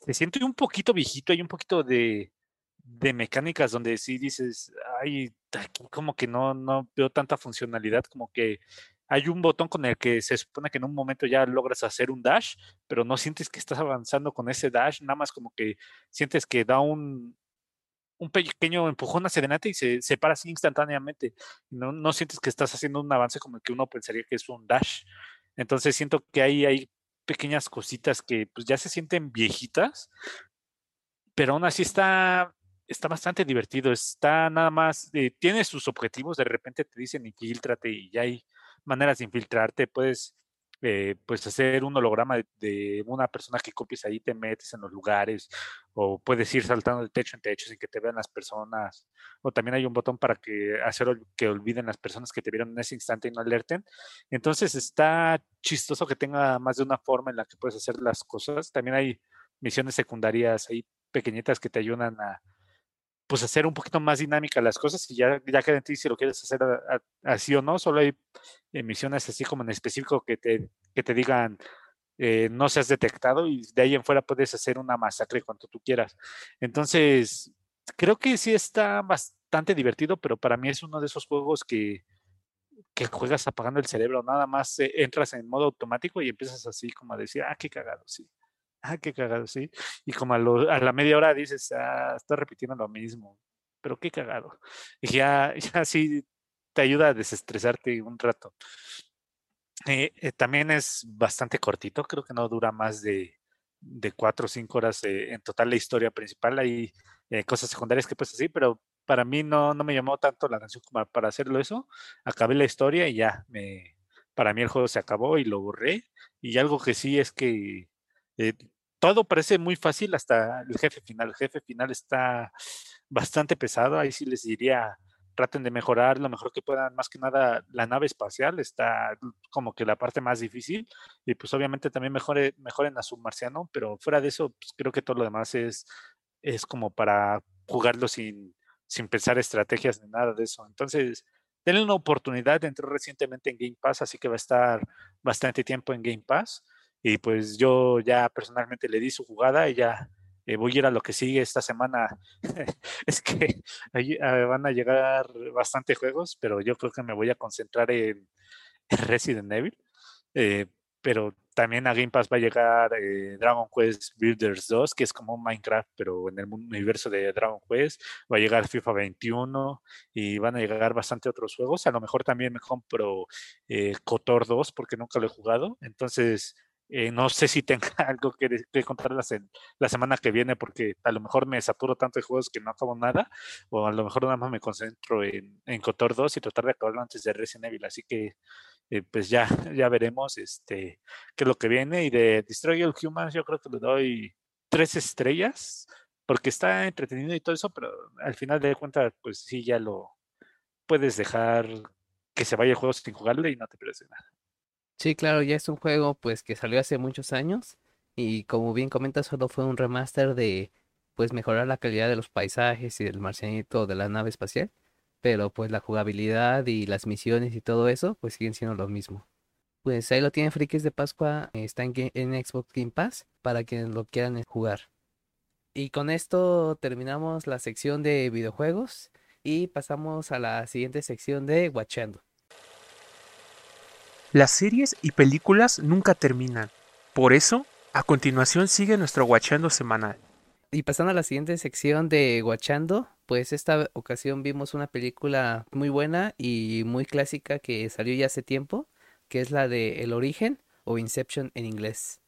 [SPEAKER 2] se siente un poquito viejito, hay un poquito de, de mecánicas donde sí dices, ay, aquí como que no, no veo tanta funcionalidad, como que hay un botón con el que se supone que en un momento ya logras hacer un dash, pero no sientes que estás avanzando con ese dash, nada más como que sientes que da un, un pequeño empujón hacia adelante y se, se para así instantáneamente. No, no sientes que estás haciendo un avance como el que uno pensaría que es un dash. Entonces siento que ahí hay pequeñas cositas que pues ya se sienten viejitas, pero aún así está, está bastante divertido. Está nada más, eh, tiene sus objetivos, de repente te dicen infiltrate y ya hay maneras de infiltrarte, puedes eh, pues hacer un holograma de, una persona que copies ahí, te metes en los lugares, o puedes ir saltando de techo en techo sin que te vean las personas, o también hay un botón para que hacer que olviden las personas que te vieron en ese instante y no alerten. Entonces está chistoso que tenga más de una forma en la que puedes hacer las cosas. También hay misiones secundarias ahí pequeñitas que te ayudan a pues hacer un poquito más dinámica las cosas y ya, ya queda en ti si lo quieres hacer así o no. Solo hay emisiones así como en específico que te, que te digan eh, no seas detectado y de ahí en fuera puedes hacer una masacre cuanto tú quieras. Entonces, creo que sí está bastante divertido, pero para mí es uno de esos juegos que, que juegas apagando el cerebro, nada más eh, entras en modo automático y empiezas así como a decir, ah, qué cagado, sí ah, qué cagado, sí. Y como a, la media hora dices, ah, estás repitiendo lo mismo, pero qué cagado. Y ya, ya sí te ayuda a desestresarte un rato. Eh, eh, también es bastante cortito, creo que no dura más de, de cuatro o cinco horas en total la historia principal. Hay eh, cosas secundarias que pues así, pero para mí no, no me llamó tanto la atención como para hacerlo eso. Acabé la historia y ya, me, para mí el juego se acabó y lo borré. Y algo que sí es que todo parece muy fácil hasta el jefe final. El jefe final está bastante pesado. Ahí sí les diría, traten de mejorar lo mejor que puedan. Más que nada, la nave espacial está como que la parte más difícil. Y pues obviamente también mejore, mejoren a Submarciano. Pero fuera de eso, pues, creo que todo lo demás es, es como para jugarlo sin, sin pensar estrategias ni nada de eso. Entonces, denle una oportunidad. Entró recientemente en Game Pass, así que va a estar bastante tiempo en Game Pass. Y pues yo ya personalmente le di su jugada y ya eh, voy a ir a lo que sigue esta semana. es que ahí, ah, van a llegar bastante juegos, pero yo creo que me voy a concentrar en, Resident Evil. Eh, pero también a Game Pass va a llegar eh, Dragon Quest Builders 2, que es como un Minecraft, pero en el universo de Dragon Quest. Va a llegar FIFA 21 y van a llegar bastante otros juegos. A lo mejor también me compro Cotor 2 porque nunca lo he jugado. Entonces, eh, no sé si tenga algo que, que contarlas en la semana que viene porque a lo mejor me saturo tanto de juegos que no acabo nada o a lo mejor nada más me concentro en, en Cotor 2 y tratar de acabarlo antes de Resident Evil. Así que eh, pues ya, ya veremos este, qué es lo que viene. Y de Destroy All Humans yo creo que le doy tres estrellas porque está entretenido y todo eso, pero al final de cuentas pues sí ya lo puedes dejar que se vaya el juego sin jugarle y no te pierdes nada.
[SPEAKER 1] Sí, claro, ya es un juego pues que salió hace muchos años y como bien comentas solo fue un remaster de pues mejorar la calidad de los paisajes y del marcianito de la nave espacial, pero pues la jugabilidad y las misiones y todo eso pues siguen siendo lo mismo. Pues ahí lo tienen Frikis de Pascua, está en, en Xbox Game Pass para quienes lo quieran jugar. Y con esto terminamos la sección de videojuegos y pasamos a la siguiente sección de Watchando.
[SPEAKER 5] Las series y películas nunca terminan. Por eso, a continuación sigue nuestro Guachando semanal.
[SPEAKER 1] Y pasando a la siguiente sección de Guachando, pues esta ocasión vimos una película muy buena y muy clásica que salió ya hace tiempo, que es la de El Origen o Inception en inglés.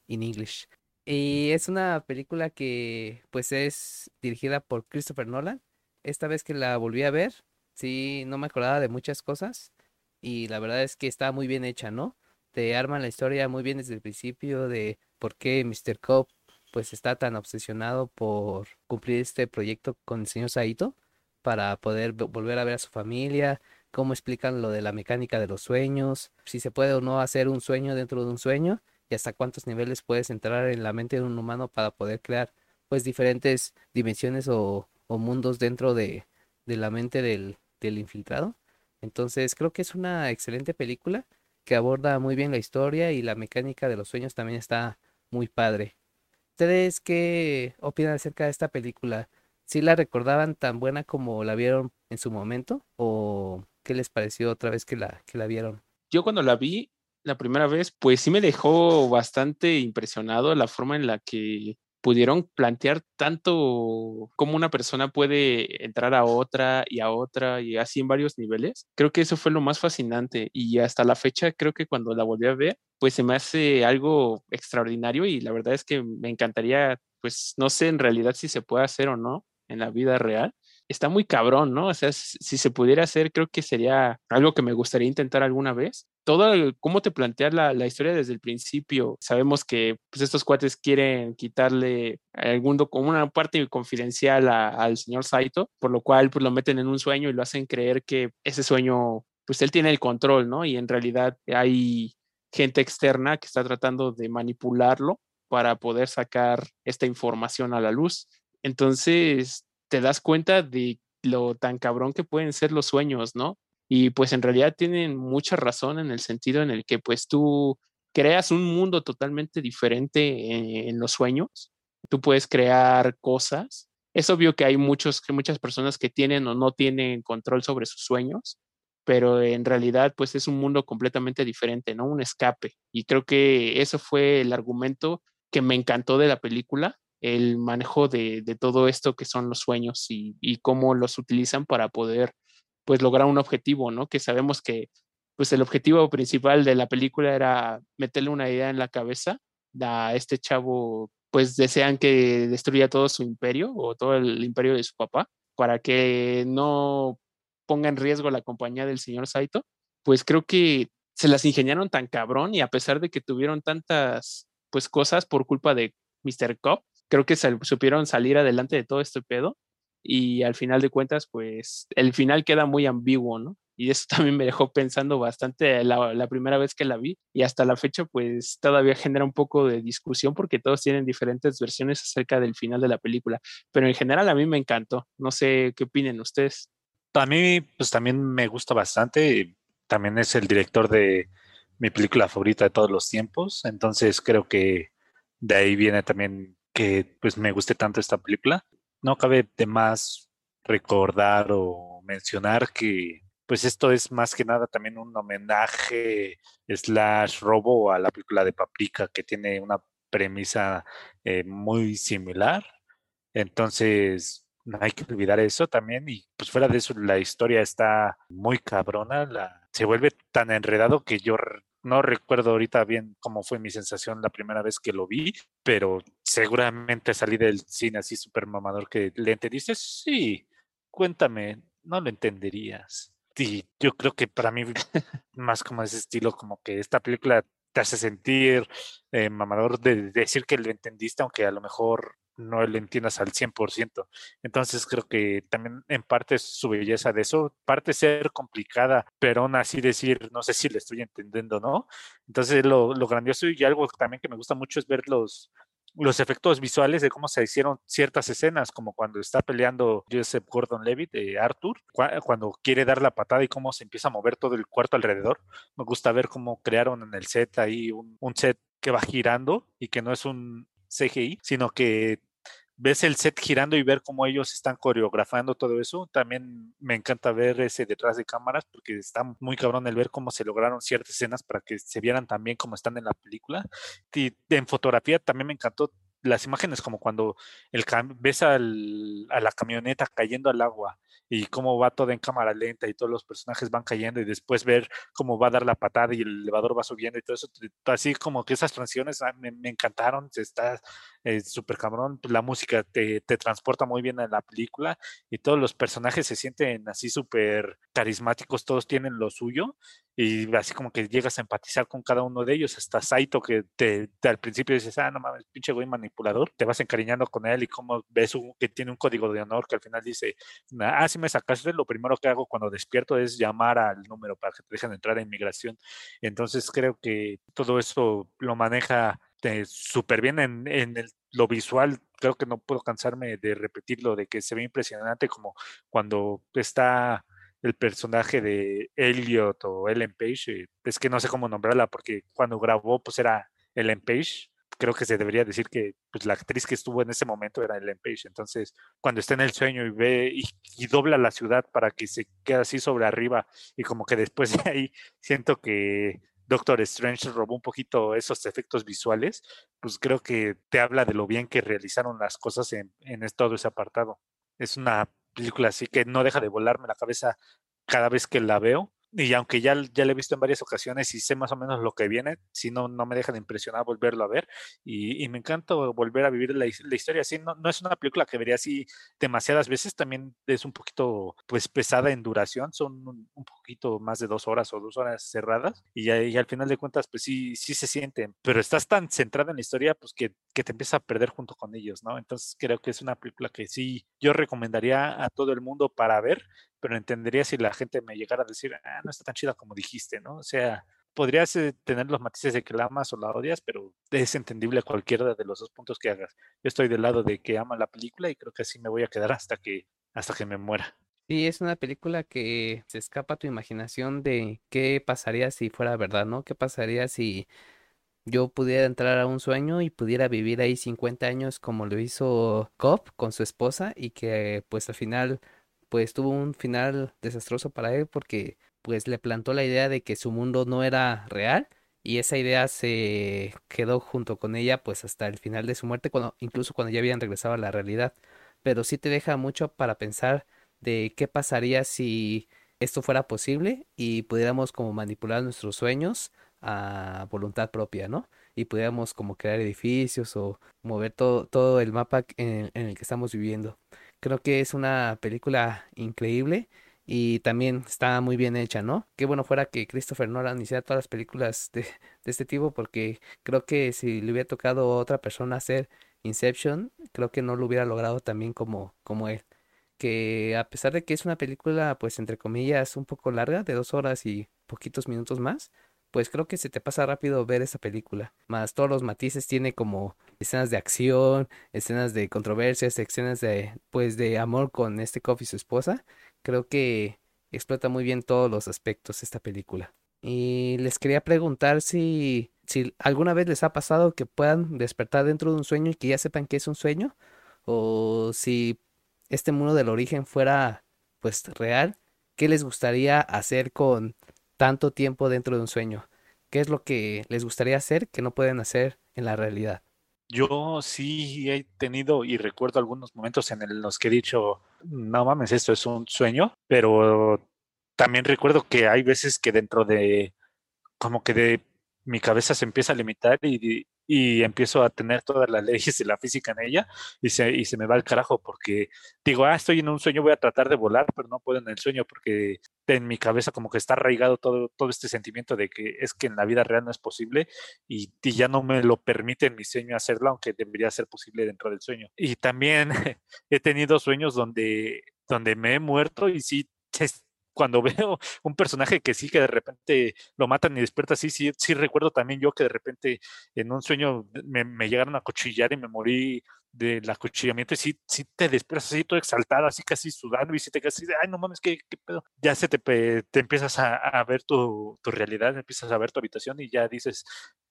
[SPEAKER 1] Y es una película que pues es dirigida por Christopher Nolan. Esta vez que la volví a ver, sí, no me acordaba de muchas cosas, y la verdad es que está muy bien hecha, ¿no? Te arman la historia muy bien desde el principio de por qué Mr. Cobb pues está tan obsesionado por cumplir este proyecto con el señor Saito para poder volver a ver a su familia, cómo explican lo de la mecánica de los sueños, si se puede o no hacer un sueño dentro de un sueño y hasta cuántos niveles puedes entrar en la mente de un humano para poder crear pues diferentes dimensiones o, mundos dentro de, de la mente del, del infiltrado. Entonces creo que es una excelente película que aborda muy bien la historia y la mecánica de los sueños también está muy padre. ¿Ustedes qué opinan acerca de esta película? ¿Sí la recordaban tan buena como la vieron en su momento? ¿O qué les pareció otra vez que la, que la vieron?
[SPEAKER 3] Yo cuando la vi la primera vez, pues sí me dejó bastante impresionado la forma en la que pudieron plantear tanto cómo una persona puede entrar a otra y a otra y así en varios niveles. Creo que eso fue lo más fascinante y hasta la fecha creo que cuando la volví a ver, pues se me hace algo extraordinario y la verdad es que me encantaría, pues no sé en realidad si se puede hacer o no en la vida real, está muy cabrón, ¿no? O sea, si se pudiera hacer, creo que sería algo que me gustaría intentar alguna vez. Todo el, cómo te planteas la, historia desde el principio. Sabemos que pues, estos cuates quieren quitarle algún como una parte confidencial al señor Saito, por lo cual pues lo meten en un sueño y lo hacen creer que ese sueño, pues él tiene el control, ¿no? Y en realidad hay gente externa que está tratando de manipularlo para poder sacar esta información a la luz. Entonces, te das cuenta de lo tan cabrón que pueden ser los sueños, ¿no? Y pues en realidad tienen mucha razón en el sentido en el que pues tú creas un mundo totalmente diferente en, los sueños, tú puedes crear cosas. Es obvio que hay muchos, muchas personas que tienen o no tienen control sobre sus sueños, pero en realidad pues es un mundo completamente diferente, ¿no? Un escape. Y creo que eso fue el argumento que me encantó de la película, el manejo de, todo esto que son los sueños y, cómo los utilizan para poder pues lograr un objetivo, ¿no? Que sabemos que pues el objetivo principal de la película era meterle una idea en la cabeza a este chavo, pues desean que destruya todo su imperio o todo el imperio de su papá para que no ponga en riesgo la compañía del señor Saito, pues creo que se las ingeniaron tan cabrón y a pesar de que tuvieron tantas pues cosas por culpa de Mr. Cop, creo que supieron salir adelante de todo este pedo y al final de cuentas, pues el final queda muy ambiguo, ¿no? Y eso también me dejó pensando bastante la, primera vez que la vi y hasta la fecha, pues todavía genera un poco de discusión porque todos tienen diferentes versiones acerca del final de la película, pero en general a mí me encantó. No sé qué opinen ustedes.
[SPEAKER 2] A mí, pues también me gusta bastante. También es el director de mi película favorita de todos los tiempos, entonces creo que de ahí viene también que pues me guste tanto esta película. No cabe de más recordar o mencionar que pues esto es más que nada también un homenaje slash robo a la película de Paprika que tiene una premisa eh, muy similar. Entonces, no hay que olvidar eso también. Y pues fuera de eso, la historia está muy cabrona. Se vuelve tan enredado que yo no recuerdo ahorita bien cómo fue mi sensación la primera vez que lo vi, pero seguramente salí del cine así súper mamador que le entendiste. Sí, cuéntame, no lo entenderías. Y yo creo que para mí, más como ese estilo, como que esta película te hace sentir eh, mamador de decir que lo entendiste, aunque a lo mejor no lo entiendas al 100%. Entonces creo que también en parte es su belleza de eso, parte ser complicada, pero aún así decir, no sé si le estoy entendiendo, ¿no? Entonces lo, lo grandioso y algo también que me gusta mucho es ver los, los efectos visuales de cómo se hicieron ciertas escenas, como cuando está peleando Joseph Gordon-Levitt de Arthur, cuando quiere dar la patada y cómo se empieza a mover todo el cuarto alrededor. Me gusta ver cómo crearon en el set ahí un, un set que va girando y que no es un CGI, sino que ves el set girando y ver cómo ellos están coreografando todo eso. También me encanta ver ese detrás de cámaras porque está muy cabrón el ver cómo se lograron ciertas escenas para que se vieran también como están en la película. Y en fotografía también me encantó las imágenes como cuando el ves al, a la camioneta cayendo al agua y cómo va todo en cámara lenta y todos los personajes van cayendo y después ver cómo va a dar la patada y el elevador va subiendo y todo eso, así como que esas transiciones ah, me, me encantaron, está eh, súper cabrón, pues, la música te, te, transporta muy bien a la película y todos los personajes se sienten así súper carismáticos, todos tienen lo suyo y así como que llegas a empatizar con cada uno de ellos, hasta Saito que te, al principio dices, ah, no mames, pinche güey manipulador, te vas encariñando con él y como ves que tiene un código de honor que al final dice, ah, si me sacaste, lo primero que hago cuando despierto es llamar al número para que te dejen entrar a inmigración. Entonces creo que todo eso lo maneja súper bien en, en el, lo visual. Creo que no puedo cansarme de repetirlo, de que se ve impresionante como cuando está el personaje de Elliot o Ellen Page. Eh, es que no sé cómo nombrarla porque cuando grabó pues era Ellen Page. Creo que se debería decir que pues, la actriz que estuvo en ese momento era Ellen Page. Entonces, cuando está en el sueño y ve y dobla la ciudad para que se quede así sobre arriba y como que después de ahí siento que Doctor Strange robó un poquito esos efectos visuales, pues creo que te habla de lo bien que realizaron las cosas en, en todo ese apartado. Es una película así que no deja de volarme la cabeza cada vez que la veo y aunque ya, ya lo he visto en varias ocasiones y sé más o menos lo que viene, si no, no me deja de impresionar volverlo a ver. Y, me encanta volver a vivir la, historia así. No, no, es una película que vería así demasiadas veces, también es un poquito pues pesada en duración, son un, poquito más de dos horas o dos horas cerradas. Y, y, al final de cuentas, pues sí, sí se siente, pero estás tan centrada en la historia, pues que, que te empieza a perder junto con ellos, ¿no? Entonces creo que es una película que sí yo recomendaría a todo el mundo para ver, pero entendería si la gente me llegara a decir, ah, no está tan chida como dijiste, ¿no? O sea, podrías eh, tener los matices de que la amas o la odias, pero es entendible cualquiera de los dos puntos que hagas. Yo estoy del lado de que ama la película y creo que así me voy a quedar hasta que, hasta que me muera.
[SPEAKER 1] Sí, es una película que se escapa a tu imaginación de qué pasaría si fuera verdad, ¿no? ¿Qué pasaría si yo pudiera entrar a un sueño y pudiera vivir ahí 50 años como lo hizo Cobb con su esposa y que pues al final pues tuvo un final desastroso para él porque pues le plantó la idea de que su mundo no era real y esa idea se quedó junto con ella pues hasta el final de su muerte cuando incluso cuando ya habían regresado a la realidad pero sí te deja mucho para pensar de qué pasaría si esto fuera posible y pudiéramos como manipular nuestros sueños a voluntad propia, ¿no? Y pudiéramos como crear edificios o mover todo, todo el mapa en el que estamos viviendo. Creo que es una película increíble y también está muy bien hecha, ¿no? Qué bueno fuera que Christopher Nolan hiciera todas las películas de, este tipo porque creo que si le hubiera tocado a otra persona hacer Inception, creo que no lo hubiera logrado también como, como él. Que a pesar de que es una película, pues entre comillas, un poco larga, de dos horas y poquitos minutos más, pues creo que se te pasa rápido ver esa película. Más todos los matices tiene como escenas de acción, escenas de controversias, escenas de pues de amor con este Coffee y su esposa. Creo que explota muy bien todos los aspectos esta película. Y les quería preguntar si si alguna vez les ha pasado que puedan despertar dentro de un sueño y que ya sepan que es un sueño o si este mundo del origen fuera pues real, ¿qué les gustaría hacer con tanto tiempo dentro de un sueño? ¿Qué es lo que les gustaría hacer que no pueden hacer en la realidad?
[SPEAKER 2] Yo sí he tenido y recuerdo algunos momentos en los que he dicho, no mames, esto es un sueño, pero también recuerdo que hay veces que dentro de, como que de mi cabeza se empieza a limitar y, y empiezo a tener todas las leyes de la física en ella y se, y se me va el carajo porque digo, ah, estoy en un sueño, voy a tratar de volar, pero no puedo en el sueño porque en mi cabeza como que está arraigado todo, todo este sentimiento de que es que en la vida real no es posible y, y ya no me lo permite en mi sueño hacerlo, aunque debería ser posible dentro del sueño. Y también he tenido sueños donde, donde me he muerto y sí cuando veo un personaje que sí, que de repente lo matan y despierta así, sí, sí recuerdo también yo que de repente en un sueño me, llegaron a cuchillar y me morí del acuchillamiento y sí, sí te despiertas así todo exaltado, así casi sudando y si te quedas así de, ay, no mames, ¿qué, pedo? Ya se te, te empiezas a, a ver tu, tu, realidad, empiezas a ver tu habitación y ya dices,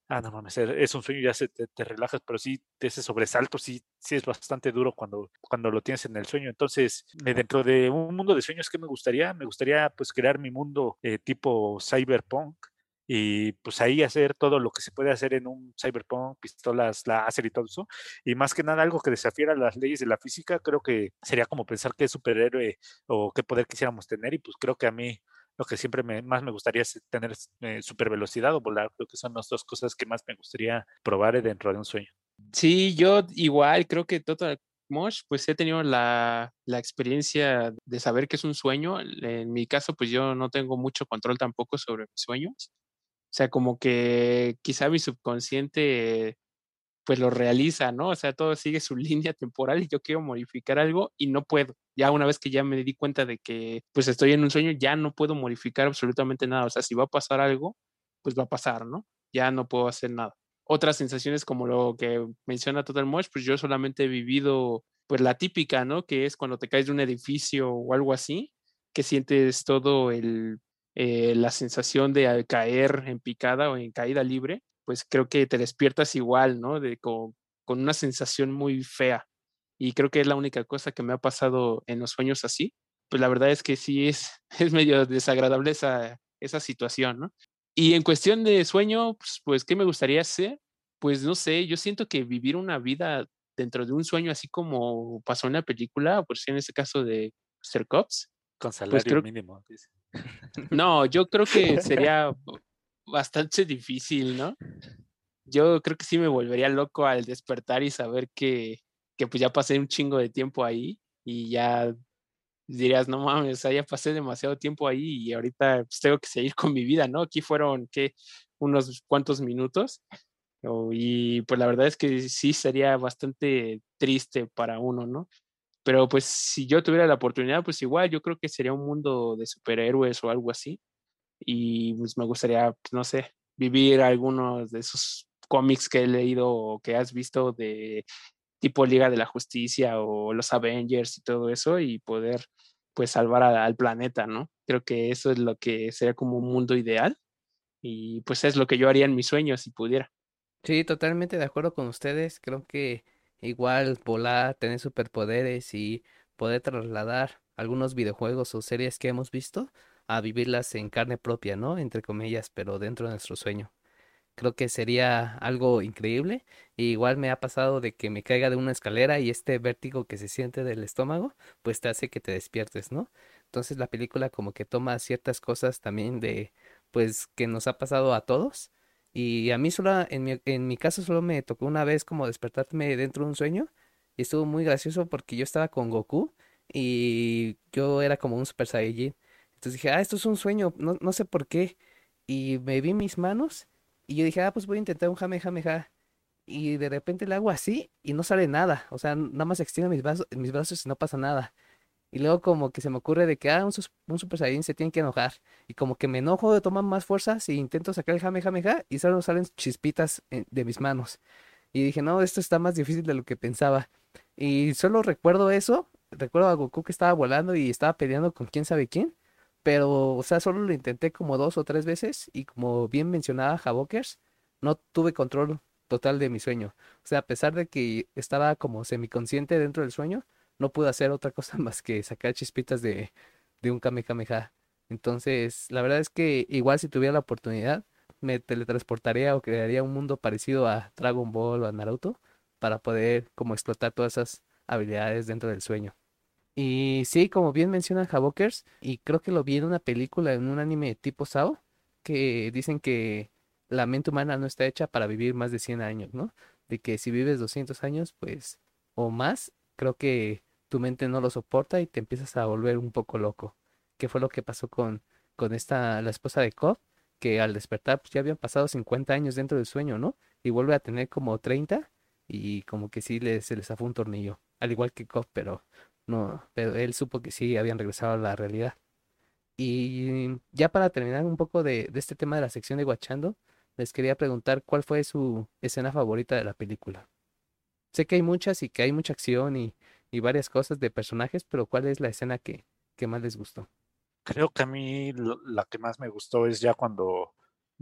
[SPEAKER 2] ah, no mames, e, es un sueño, ya se te, te, relajas, pero sí, ese sobresalto sí, sí es bastante duro cuando, cuando lo tienes en el sueño. Entonces, eh, dentro de un mundo de sueños, ¿qué me gustaría? Me gustaría pues crear mi mundo eh, tipo cyberpunk y pues ahí hacer todo lo que se puede hacer en un cyberpunk, pistolas láser y todo eso. Y más que nada algo que desafiara las leyes de la física, creo que sería como pensar qué superhéroe o qué poder quisiéramos tener y pues creo que a mí lo que siempre me, más me gustaría es tener eh, super velocidad o volar. Creo que son las dos cosas que más me gustaría probar dentro de un sueño.
[SPEAKER 3] Sí, yo igual creo que Total Mosh, pues he tenido la, la, experiencia de saber que es un sueño. En mi caso, pues yo no tengo mucho control tampoco sobre mis sueños. O sea, como que quizá mi subconsciente pues lo realiza, ¿no? O sea, todo sigue su línea temporal y yo quiero modificar algo y no puedo. Ya una vez que ya me di cuenta de que pues estoy en un sueño, ya no puedo modificar absolutamente nada. O sea, si va a pasar algo, pues va a pasar, ¿no? Ya no puedo hacer nada. Otras sensaciones como lo que menciona Total Mosh, pues yo solamente he vivido pues la típica, ¿no? Que es cuando te caes de un edificio o algo así, que sientes todo el, eh, la sensación de caer en picada o en caída libre pues creo que te despiertas igual, ¿no? De, con, con una sensación muy fea. Y creo que es la única cosa que me ha pasado en los sueños así. Pues la verdad es que sí es, es medio desagradable esa, esa situación, ¿no? Y en cuestión de sueño, pues, pues, ¿qué me gustaría hacer? Pues no sé, yo siento que vivir una vida dentro de un sueño, así como pasó en la película, por si en este caso de Mr. Cops.
[SPEAKER 2] Con
[SPEAKER 3] Pues
[SPEAKER 2] salario
[SPEAKER 3] creo-
[SPEAKER 2] mínimo.
[SPEAKER 3] No, yo creo que sería bastante difícil, ¿no? Yo creo que sí me volvería loco al despertar y saber que, que pues ya pasé un chingo de tiempo ahí y ya dirías, no mames, o sea, ya pasé demasiado tiempo ahí y ahorita pues, tengo que seguir con mi vida, ¿no? Aquí fueron, ¿qué? Unos cuantos minutos. Y pues la verdad es que sí sería bastante triste para uno, ¿no? Pero pues si yo tuviera la oportunidad, pues igual yo creo que sería un mundo de superhéroes o algo así. Y pues me gustaría, pues, no sé, vivir algunos de esos cómics que he leído o que has visto de tipo Liga de la Justicia o los Avengers y todo eso y poder pues salvar al planeta, ¿no? Creo que eso es lo que sería como un mundo ideal y pues es lo que yo haría en mis sueños si pudiera.
[SPEAKER 1] Sí, totalmente de acuerdo con ustedes. Creo que igual volar, tener superpoderes y poder trasladar algunos videojuegos o series que hemos visto a vivirlas en carne propia, ¿no? Entre comillas, pero dentro de nuestro sueño. Creo que sería algo increíble. Y igual me ha pasado de que me caiga de una escalera y este vértigo que se siente del estómago, pues te hace que te despiertes, ¿no? Entonces la película como que toma ciertas cosas también de, pues, que nos ha pasado a todos. Y a mí solo, en mi, en mi caso solo me tocó una vez como despertarme dentro de un sueño. Y estuvo muy gracioso porque yo estaba con Goku y yo era como un Super Saiyajin. Entonces dije, ah, esto es un sueño, no, no sé por qué. Y me vi mis manos y yo dije, ah, pues voy a intentar un Kamehameha. Y de repente le hago así y no sale nada. O sea, nada más extiendo mis brazos, mis brazos y no pasa nada. Y luego como que se me ocurre de que, ah, un, Super Saiyajin se tiene que enojar. Y como que me enojo, toma más fuerzas y intento sacar el Kamehameha y solo salen chispitas eh, de mis manos. Y dije, no, esto está más difícil de lo que pensaba. Y solo recuerdo eso, recuerdo a Goku que estaba volando y estaba peleando con quién sabe quién. Pero, o sea, solo lo intenté como dos o tres veces y como bien mencionaba Havokers, no tuve control total de mi sueño. O sea, a pesar de que estaba como semiconsciente dentro del sueño, no pude hacer otra cosa más que sacar chispitas de, de un Kamehameha. Entonces, la verdad es que igual si tuviera la oportunidad, me teletransportaría o crearía un mundo parecido a Dragon Ball o a Naruto para poder como explotar todas esas habilidades dentro del sueño. Y sí, como bien mencionan Havokers, y creo que lo vi en una película, en un anime tipo SAO, que dicen que la mente humana no está hecha para vivir más de 100 años, ¿no? De que si vives 200 años, pues, o más, creo que tu mente no lo soporta y te empiezas a volver un poco loco. ¿Qué fue lo que pasó con, con esta, la esposa de Cobb? Que al despertar, pues ya habían pasado 50 años dentro del sueño, ¿no? Y vuelve a tener como 30 y como que sí le, se les zafó un tornillo, al igual que Cobb, pero no, pero él supo que sí habían regresado a la realidad. Y ya para terminar un poco de, de este tema de la sección de Guachando, les quería preguntar cuál fue su escena favorita de la película. Sé que hay muchas y que hay mucha acción y, y varias cosas de personajes, pero ¿cuál es la escena que, que más les gustó?
[SPEAKER 2] Creo que a mí la que más me gustó es ya cuando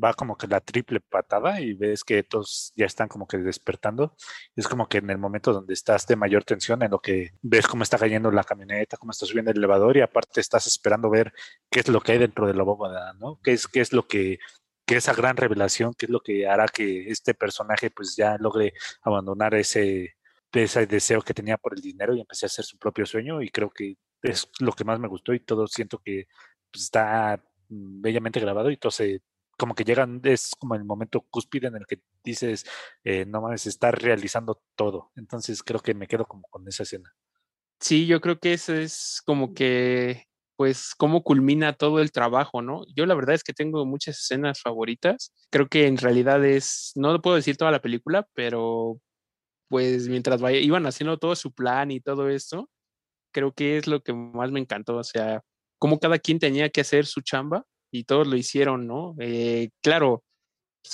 [SPEAKER 2] va como que la triple patada y ves que todos ya están como que despertando. Es como que en el momento donde estás de mayor tensión, en lo que ves cómo está cayendo la camioneta, cómo está subiendo el elevador y aparte estás esperando ver qué es lo que hay dentro de la bóveda, ¿no? ¿Qué es, qué es lo que, que esa gran revelación, qué es lo que hará que este personaje pues ya logre abandonar ese, ese deseo que tenía por el dinero y empecé a hacer su propio sueño y creo que es lo que más me gustó y todo siento que pues, está mm, bellamente grabado y todo se, como que llegan, es como el momento cúspide en el que dices, eh, no mames, está realizando todo. Entonces creo que me quedo como con esa escena.
[SPEAKER 3] Sí, yo creo que eso es como que, pues, cómo culmina todo el trabajo, ¿no? Yo la verdad es que tengo muchas escenas favoritas. Creo que en realidad es, no lo puedo decir toda la película, pero pues mientras vaya, iban haciendo todo su plan y todo esto, creo que es lo que más me encantó. O sea, cómo cada quien tenía que hacer su chamba y todos lo hicieron, ¿no? Eh, claro,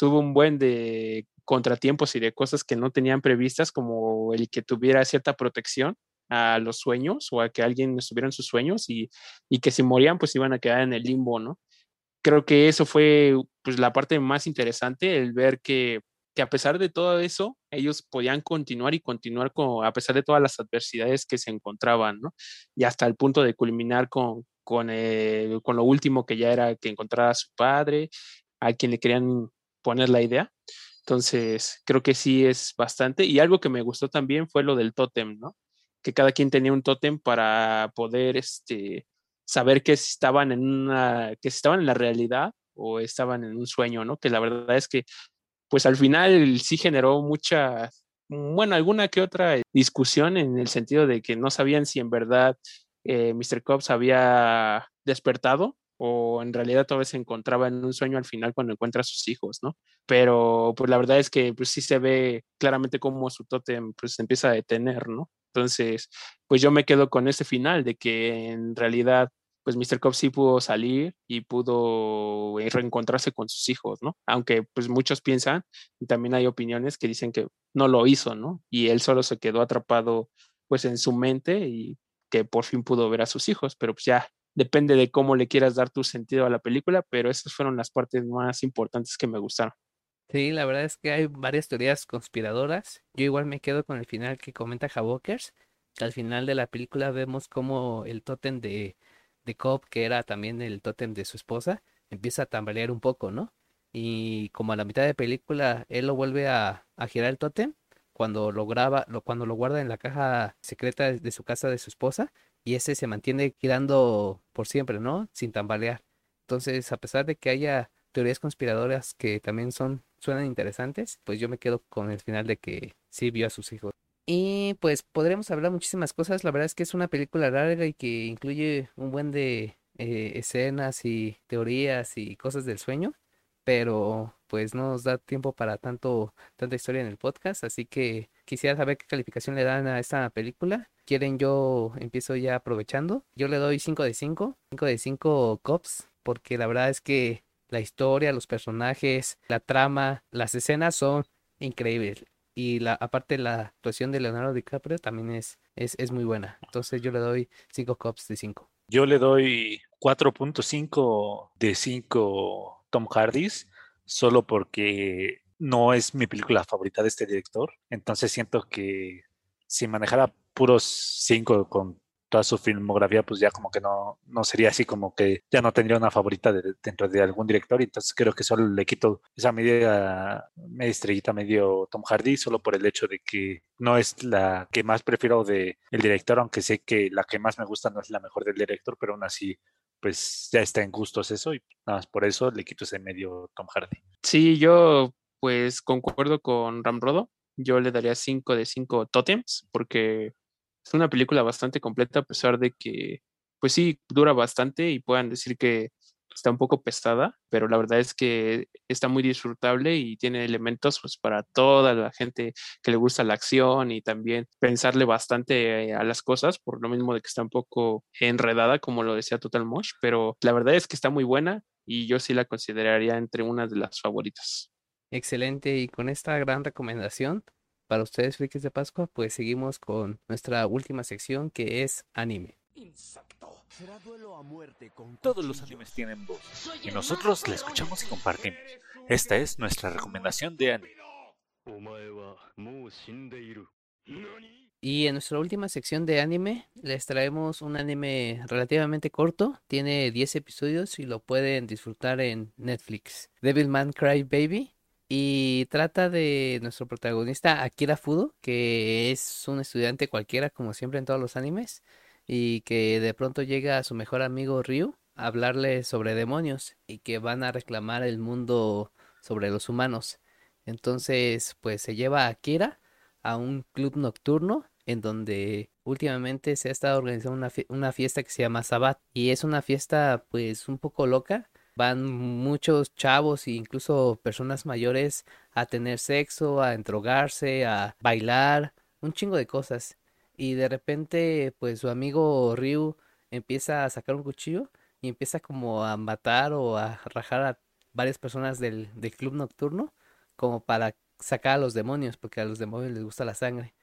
[SPEAKER 3] hubo un buen de contratiempos y de cosas que no tenían previstas, como el que tuviera cierta protección a los sueños o a que alguien estuviera en sus sueños y, y que si morían pues iban a quedar en el limbo, ¿no? Creo que eso fue pues la parte más interesante, el ver que, que a pesar de todo eso, ellos podían continuar y continuar con, a pesar de todas las adversidades que se encontraban, ¿no? Y hasta el punto de culminar con, con, eh, con lo último que ya era que encontrara a su padre a quien le querían poner la idea. Entonces, creo que sí es bastante. Y algo que me gustó también fue lo del tótem, ¿no? Que cada quien tenía un tótem para poder este, saber que estaban en una, que estaban en la realidad o estaban en un sueño, ¿no? Que la verdad es que, pues al final sí generó mucha, bueno, alguna que otra discusión en el sentido de que no sabían si en verdad eh, Mr. Cobbs había despertado o en realidad todavía se encontraba en un sueño al final cuando encuentra a sus hijos, ¿no? Pero pues la verdad es que pues sí se ve claramente cómo su tótem pues se empieza a detener, ¿no? Entonces, pues yo me quedo con ese final de que en realidad pues Mr. Cobb sí pudo salir y pudo eh, reencontrarse con sus hijos, ¿no? Aunque pues muchos piensan y también hay opiniones que dicen que no lo hizo, ¿no? Y él solo se quedó atrapado pues en su mente y que por fin pudo ver a sus hijos, pero pues ya depende de cómo le quieras dar tu sentido a la película, pero esas fueron las partes más importantes que me gustaron.
[SPEAKER 1] Sí, la verdad es que hay varias teorías conspiradoras. Yo igual me quedo con el final que comenta Havokers. Al final de la película vemos como el tótem de, de Cobb, que era también el tótem de su esposa, empieza a tambalear un poco, ¿no? Y como a la mitad de película él lo vuelve a, a girar el tótem, cuando lo graba, lo, cuando lo guarda en la caja secreta de su casa de su esposa, y ese se mantiene girando por siempre, ¿no? Sin tambalear. Entonces, a pesar de que haya teorías conspiradoras que también son suenan interesantes, pues yo me quedo con el final de que sí vio a sus hijos. Y pues podremos hablar muchísimas cosas. La verdad es que es una película larga y que incluye un buen de eh, escenas y teorías y cosas del sueño. Pero pues no nos da tiempo para tanto, tanta historia en el podcast. Así que quisiera saber qué calificación le dan a esta película. Quieren yo empiezo ya aprovechando. Yo le doy 5 de 5. 5 de 5 cops. Porque la verdad es que la historia, los personajes, la trama, las escenas son increíbles y la aparte la actuación de Leonardo DiCaprio también es, es, es muy buena. Entonces yo le doy 5 cops de 5.
[SPEAKER 2] Yo le doy 4.5 de 5 Tom Hardys, solo porque no es mi película favorita de este director. Entonces siento que si manejara puros 5 con toda su filmografía, pues ya como que no, no sería así como que ya no tendría una favorita dentro de algún director. Entonces creo que solo le quito esa media, media estrellita, medio Tom Hardy, solo por el hecho de que no es la que más prefiero de el director, aunque sé que la que más me gusta no es la mejor del director, pero aún así pues ya está en gustos eso y nada más por eso le quito ese medio Tom Hardy.
[SPEAKER 3] Sí, yo pues concuerdo con Ramrodo. Yo le daría 5 de 5 totems porque es una película bastante completa a pesar de que, pues sí, dura bastante y puedan decir que está un poco pesada, pero la verdad es que está muy disfrutable y tiene elementos pues para toda la gente que le gusta la acción y también pensarle bastante a las cosas, por lo mismo de que está un poco enredada, como lo decía Total Mosh, pero la verdad es que está muy buena y yo sí la consideraría entre una de las favoritas.
[SPEAKER 1] Excelente, y con esta gran recomendación, para ustedes, frikis de Pascua, pues seguimos con nuestra última sección que es anime.
[SPEAKER 2] Todos los animes tienen voz. Y nosotros la escuchamos y compartimos. Esta es nuestra recomendación de anime.
[SPEAKER 1] Y en nuestra última sección de anime les traemos un anime relativamente corto, tiene 10 episodios y lo pueden disfrutar en Netflix. Devilman Cry Baby. Y trata de nuestro protagonista Akira Fudo, que es un estudiante cualquiera, como siempre en todos los animes, y que de pronto llega a su mejor amigo Ryu a hablarle sobre demonios y que van a reclamar el mundo sobre los humanos. Entonces, pues se lleva a Akira a un club nocturno en donde últimamente se ha estado organizando una, una fiesta que se llama Sabat y es una fiesta pues un poco loca van muchos chavos e incluso personas mayores a tener sexo, a entrogarse, a bailar, un chingo de cosas. Y de repente, pues su amigo Ryu empieza a sacar un cuchillo y empieza como a matar o a rajar a varias personas del, del club nocturno como para sacar a los demonios, porque a los demonios les gusta la sangre.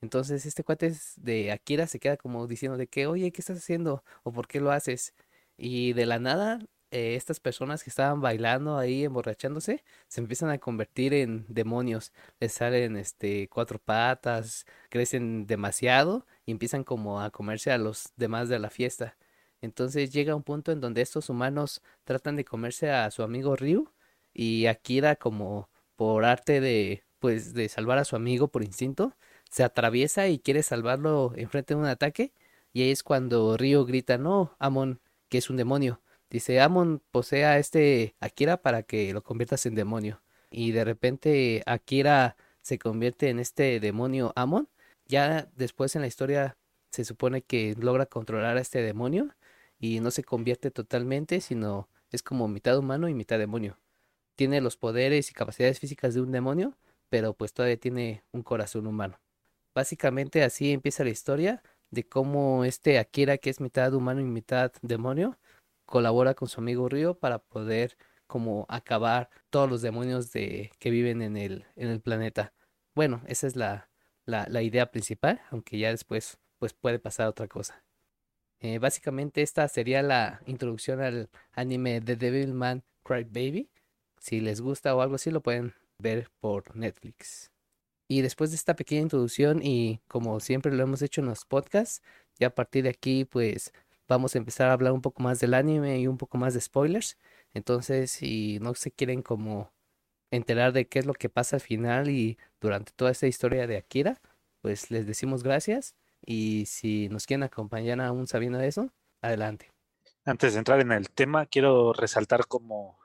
[SPEAKER 1] Entonces este cuate de Akira se queda como diciendo de que, oye, ¿qué estás haciendo? ¿O por qué lo haces? Y de la nada eh, estas personas que estaban bailando ahí, emborrachándose, se empiezan a convertir en demonios. Les salen este cuatro patas, crecen demasiado y empiezan como a comerse a los demás de la fiesta. Entonces llega un punto en donde estos humanos tratan de comerse a su amigo Ryu y Akira como por arte de pues de salvar a su amigo por instinto, se atraviesa y quiere salvarlo enfrente de un ataque y ahí es cuando Ryo grita, "No, Amon, que es un demonio." Dice, "Amon posee a este Akira para que lo conviertas en demonio." Y de repente Akira se convierte en este demonio Amon. Ya después en la historia se supone que logra controlar a este demonio y no se convierte totalmente, sino es como mitad humano y mitad demonio. Tiene los poderes y capacidades físicas de un demonio, pero pues todavía tiene un corazón humano. Básicamente así empieza la historia de cómo este Akira, que es mitad humano y mitad demonio, colabora con su amigo Ryo para poder como acabar todos los demonios de, que viven en el, en el planeta. Bueno, esa es la, la, idea principal, aunque ya después pues puede pasar otra cosa. Eh, básicamente esta sería la introducción al anime The Devilman Cry Baby. Si les gusta o algo así lo pueden ver por Netflix. Y después de esta pequeña introducción y como siempre lo hemos hecho en los podcasts, ya a partir de aquí pues vamos a empezar a hablar un poco más del anime y un poco más de spoilers. Entonces si no se quieren como enterar de qué es lo que pasa al final y durante toda esta historia de Akira, pues les decimos gracias y si nos quieren acompañar aún sabiendo eso, adelante.
[SPEAKER 2] Antes de entrar en el tema, quiero resaltar como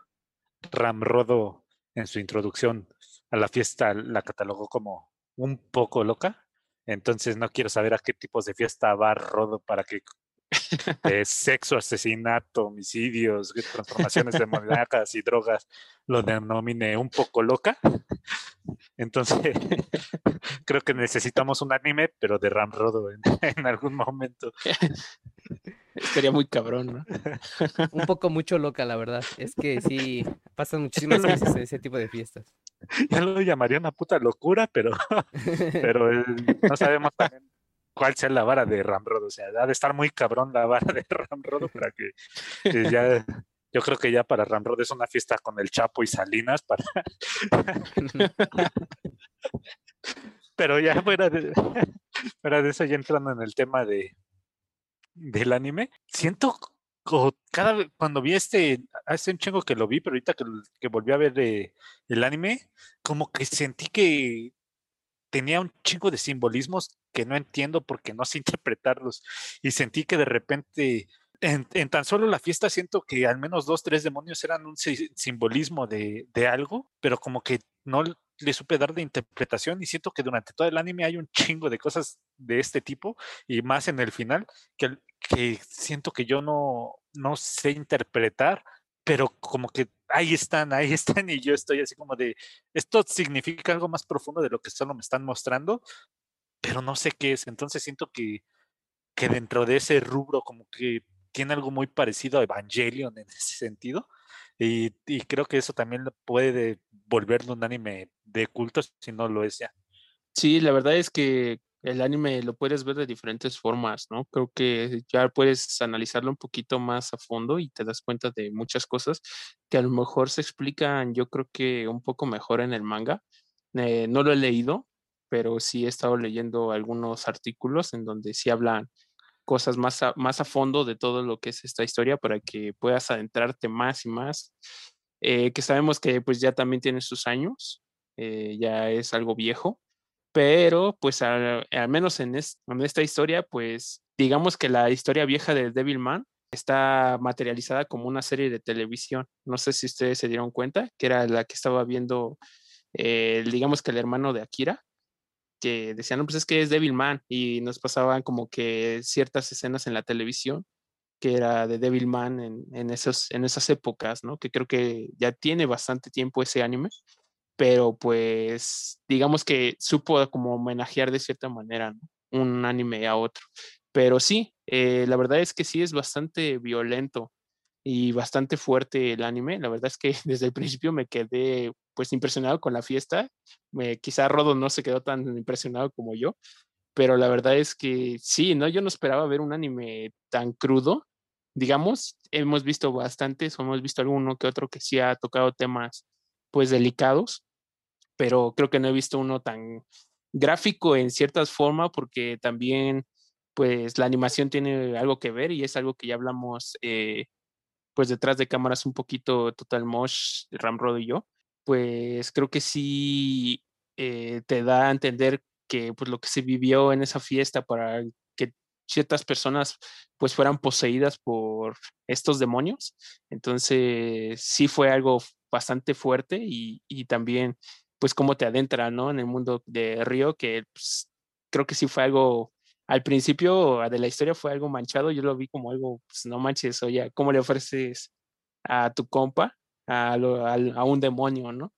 [SPEAKER 2] Ramrodo en su introducción a la fiesta la catalogó como un poco loca. Entonces no quiero saber a qué tipos de fiesta va Rodo para que eh, sexo, asesinato, homicidios, transformaciones demoníacas y drogas lo denomine un poco loca. Entonces, creo que necesitamos un anime, pero de Ramrodo en, en algún momento.
[SPEAKER 3] Estaría muy cabrón, ¿no?
[SPEAKER 1] Un poco mucho loca, la verdad. Es que sí, pasan muchísimas veces en ese tipo de fiestas.
[SPEAKER 2] Ya lo llamaría una puta locura, pero, pero no sabemos también cuál sea la vara de Ramrodo. O sea, ha de estar muy cabrón la vara de Ramrodo para que, que ya yo creo que ya para Ramrod es una fiesta con el Chapo y Salinas para. Pero ya fuera de, fuera de eso, ya entrando en el tema de del anime, siento cada vez cuando vi este, hace un chingo que lo vi, pero ahorita que, que volví a ver eh, el anime, como que sentí que tenía un chingo de simbolismos que no entiendo porque no sé interpretarlos. Y sentí que de repente en, en tan solo la fiesta siento que al menos dos, tres demonios eran un si- simbolismo de, de algo, pero como que no le supe dar de interpretación y siento que durante todo el anime hay un chingo de cosas de este tipo y más en el final que, que siento que yo no, no sé interpretar, pero como que ahí están, ahí están y yo estoy así como de, esto significa algo más profundo de lo que solo me están mostrando, pero no sé qué es, entonces siento que que dentro de ese rubro como que tiene algo muy parecido a Evangelion en ese sentido. Y, y creo que eso también puede volverlo un anime de culto si no lo es ya.
[SPEAKER 3] Sí, la verdad es que el anime lo puedes ver de diferentes formas, ¿no? Creo que ya puedes analizarlo un poquito más a fondo y te das cuenta de muchas cosas que a lo mejor se explican, yo creo que un poco mejor en el manga. Eh, no lo he leído, pero sí he estado leyendo algunos artículos en donde sí hablan cosas más a, más a fondo de todo lo que es esta historia para que puedas adentrarte más y más. Eh, que sabemos que pues ya también tiene sus años, eh, ya es algo viejo, pero pues al, menos en esta historia, pues digamos que la historia vieja de Devilman está materializada como una serie de televisión. No sé si ustedes se dieron cuenta, que era la que estaba viendo, eh, digamos que el hermano de Akira, que decían, no, pues es que es Devilman, y nos pasaban como que ciertas escenas en la televisión que era de Devilman en, en, esos, en esas épocas, ¿no? Que creo que ya tiene bastante tiempo ese anime, pero pues digamos que supo como homenajear de cierta manera. Un anime a otro. Pero sí, eh, la verdad es que sí es bastante violento y bastante fuerte el anime. La verdad es que desde el principio me quedé pues impresionado con la fiesta. Me, quizá Rodo no se quedó tan impresionado como yo, pero la verdad es que sí, ¿no? Yo no esperaba ver un anime tan crudo. Digamos, hemos visto bastantes, hemos visto alguno que otro que sí ha tocado temas pues delicados, pero creo que no he visto uno tan gráfico en ciertas formas porque también pues la animación tiene algo que ver y es algo que ya hablamos eh, pues detrás de cámaras un poquito Total Mosh, Ramrod y yo, pues creo que sí eh, te da a entender que pues lo que se vivió en esa fiesta para que ciertas personas pues fueran poseídas por estos demonios. Entonces sí fue algo bastante fuerte y, y también pues cómo te adentra, ¿no? En el mundo de Río, que pues, creo que sí fue algo, al principio de la historia fue algo manchado, yo lo vi como algo, pues no manches, oye, ¿cómo le ofreces a tu compa a, a, un demonio, ¿no?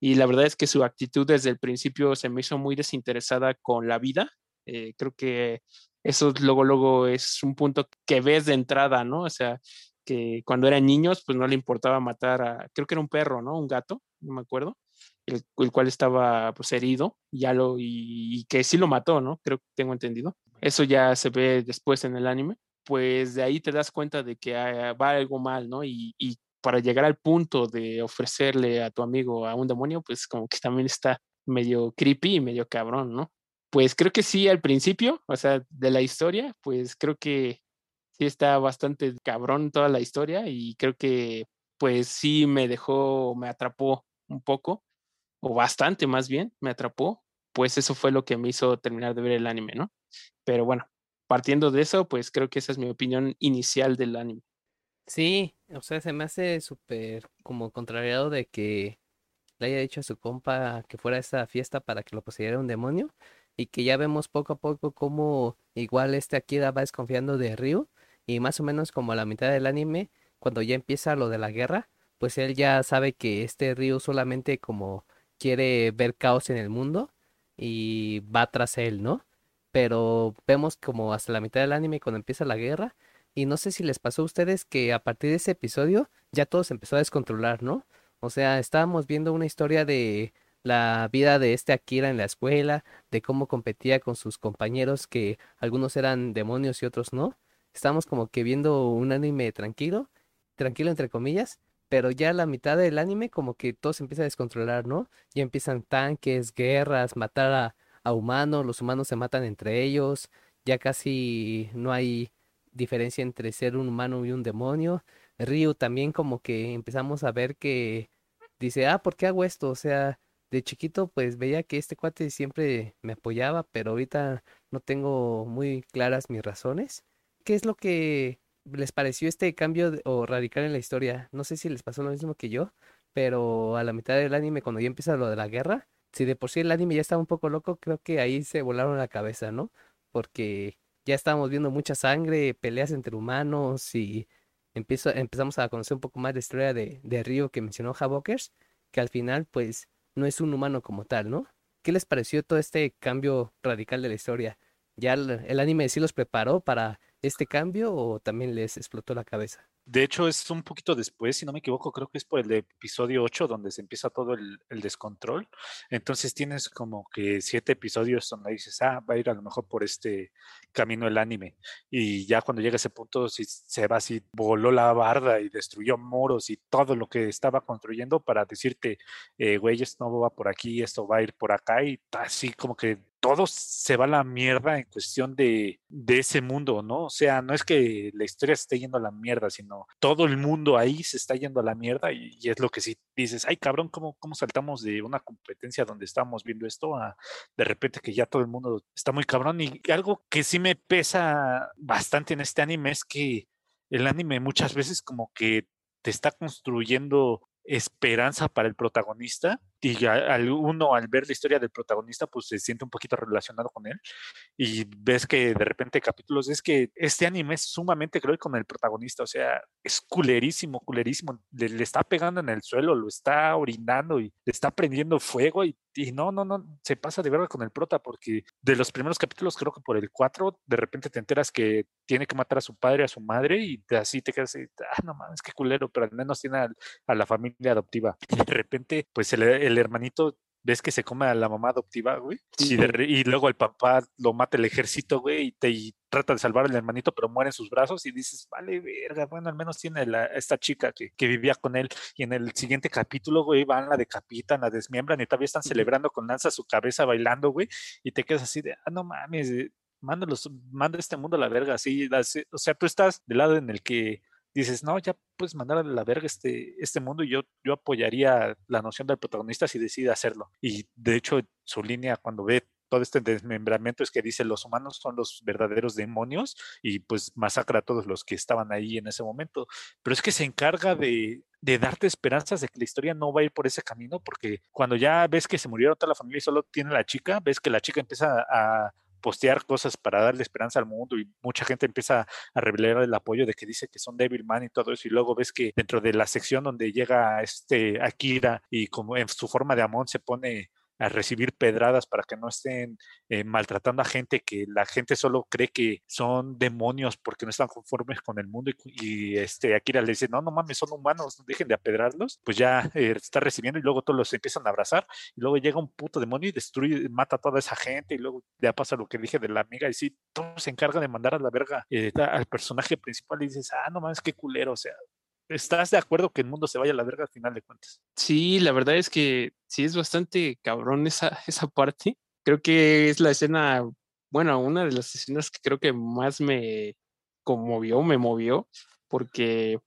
[SPEAKER 3] Y la verdad es que su actitud desde el principio se me hizo muy desinteresada con la vida. Eh, creo que eso luego, luego es un punto que ves de entrada, ¿no? O sea, que cuando eran niños, pues no le importaba matar a, creo que era un perro, ¿no? Un gato, no me acuerdo el, cual estaba pues herido ya lo, y, que sí lo mató, ¿no? Creo que tengo entendido. Eso ya se ve después en el anime. Pues de ahí te das cuenta de que ah, va algo mal, ¿no? Y, y para llegar al punto de ofrecerle a tu amigo a un demonio, pues como que también está medio creepy y medio cabrón, ¿no? Pues creo que sí al principio, o sea, de la historia, pues creo que sí está bastante cabrón toda la historia y creo que pues sí me dejó, me atrapó un poco o bastante más bien, me atrapó, pues eso fue lo que me hizo terminar de ver el anime, ¿no? Pero bueno, partiendo de eso, pues creo que esa es mi opinión inicial del anime.
[SPEAKER 1] Sí, o sea, se me hace súper como contrariado de que le haya dicho a su compa que fuera a esa fiesta para que lo poseyera un demonio y que ya vemos poco a poco cómo igual este Akira va desconfiando de Ryu y más o menos como a la mitad del anime, cuando ya empieza lo de la guerra, pues él ya sabe que este Ryu solamente como quiere ver caos en el mundo y va tras él, ¿no? Pero vemos como hasta la mitad del anime cuando empieza la guerra y no sé si les pasó a ustedes que a partir de ese episodio ya todo se empezó a descontrolar, ¿no? O sea, estábamos viendo una historia de la vida de este Akira en la escuela, de cómo competía con sus compañeros que algunos eran demonios y otros no. Estábamos como que viendo un anime tranquilo, tranquilo entre comillas, pero ya a la mitad del anime como que todo se empieza a descontrolar, ¿no? Ya empiezan tanques, guerras, matar a, a humanos, los humanos se matan entre ellos, ya casi no hay diferencia entre ser un humano y un demonio. Ryu también como que empezamos a ver que dice, ah, ¿por qué hago esto? O sea, de chiquito pues veía que este cuate siempre me apoyaba, pero ahorita no tengo muy claras mis razones. ¿Qué es lo que les pareció este cambio o radical en la historia. No sé si les pasó lo mismo que yo, pero a la mitad del anime, cuando ya empieza lo de la guerra, si de por sí el anime ya estaba un poco loco, creo que ahí se volaron la cabeza, ¿no? Porque ya estábamos viendo mucha sangre, peleas entre humanos y empezamos a conocer un poco más la historia de, de Ryo que mencionó Havokers, que al final pues no es un humano como tal, ¿no? ¿Qué les pareció todo este cambio radical de la historia? ¿Ya el anime sí los preparó para este cambio o también les explotó la cabeza?
[SPEAKER 2] De hecho, es un poquito después, si no me equivoco, creo que es por el episodio 8 donde se empieza todo el, descontrol. Entonces tienes como que siete episodios donde dices, ah, va a ir a lo mejor por este camino el anime. Y ya cuando llega ese punto, si se va así, voló la barda y destruyó moros y todo lo que estaba construyendo para decirte, eh, güey, esto no va por aquí, esto va a ir por acá. Y así como que todo se va a la mierda en cuestión de, de, ese mundo, ¿no? O sea, no es que la historia se esté yendo a la mierda, sino todo el mundo ahí se está yendo a la mierda y, es lo que sí dices, ay cabrón, ¿cómo, ¿cómo saltamos de una competencia donde estábamos viendo esto a de repente que ya todo el mundo está muy cabrón? Y algo que sí me pesa bastante en este anime es que el anime muchas veces como que te está construyendo esperanza para el protagonista y al uno al ver la historia del protagonista pues se siente un poquito relacionado con él y ves que de repente capítulos es que este anime es sumamente cruel con el protagonista, o sea, es culerísimo, culerísimo, le, está pegando en el suelo, lo está orinando y le está prendiendo fuego y, y, no, no, no, se pasa de verdad con el prota porque de los primeros capítulos creo que por el 4 de repente te enteras que tiene que matar a su padre, a su madre y así te quedas, ah, no mames, qué culero, pero al menos tiene a, la familia adoptiva y de repente pues el, el hermanito ves que se come a la mamá adoptiva, güey, y, luego el papá lo mata el ejército, güey, y, te, trata de salvar al hermanito, pero muere en sus brazos y dices, vale, verga, bueno, al menos tiene la, esta chica que, que, vivía con él. Y en el siguiente capítulo, güey, van, la decapitan, la desmiembran y todavía están celebrando con lanza su cabeza bailando, güey, y te quedas así de, ah, no mames, mándalos, manda este mundo a la verga, así, así, o sea, tú estás del lado en el que dices, no, ya puedes mandar a la verga este, este mundo y yo, yo apoyaría la noción del protagonista si decide hacerlo. Y de hecho, su línea cuando ve todo este desmembramiento es que dice los humanos son los verdaderos demonios y pues masacra a todos los que estaban ahí en ese momento. Pero es que se encarga de, de darte esperanzas de que la historia no va a ir por ese camino, porque cuando ya ves que se murieron toda la familia y solo tiene la chica, ves que la chica empieza a postear cosas para darle esperanza al mundo y mucha gente empieza a revelar el apoyo de que dice que son Devilman y todo eso y luego ves que dentro de la sección donde llega este Akira y como en su forma de Amon se pone a recibir pedradas para que no estén eh, maltratando a gente que la gente solo cree que son demonios porque no están conformes con el mundo y, este Akira le dice no no mames son humanos dejen de apedrarlos pues ya eh, está recibiendo y luego todos los empiezan a abrazar y luego llega un puto demonio y destruye mata a toda esa gente y luego ya pasa lo que dije de la amiga y sí todo se encarga de mandar a la verga eh, al personaje principal y dices ah no mames qué culero o sea ¿Estás de acuerdo que el mundo se vaya a la verga al final de cuentas?
[SPEAKER 3] Sí, la verdad es que sí es bastante cabrón esa, esa parte. Creo que es la escena, bueno, una de las escenas que creo que más me conmovió, me movió, porque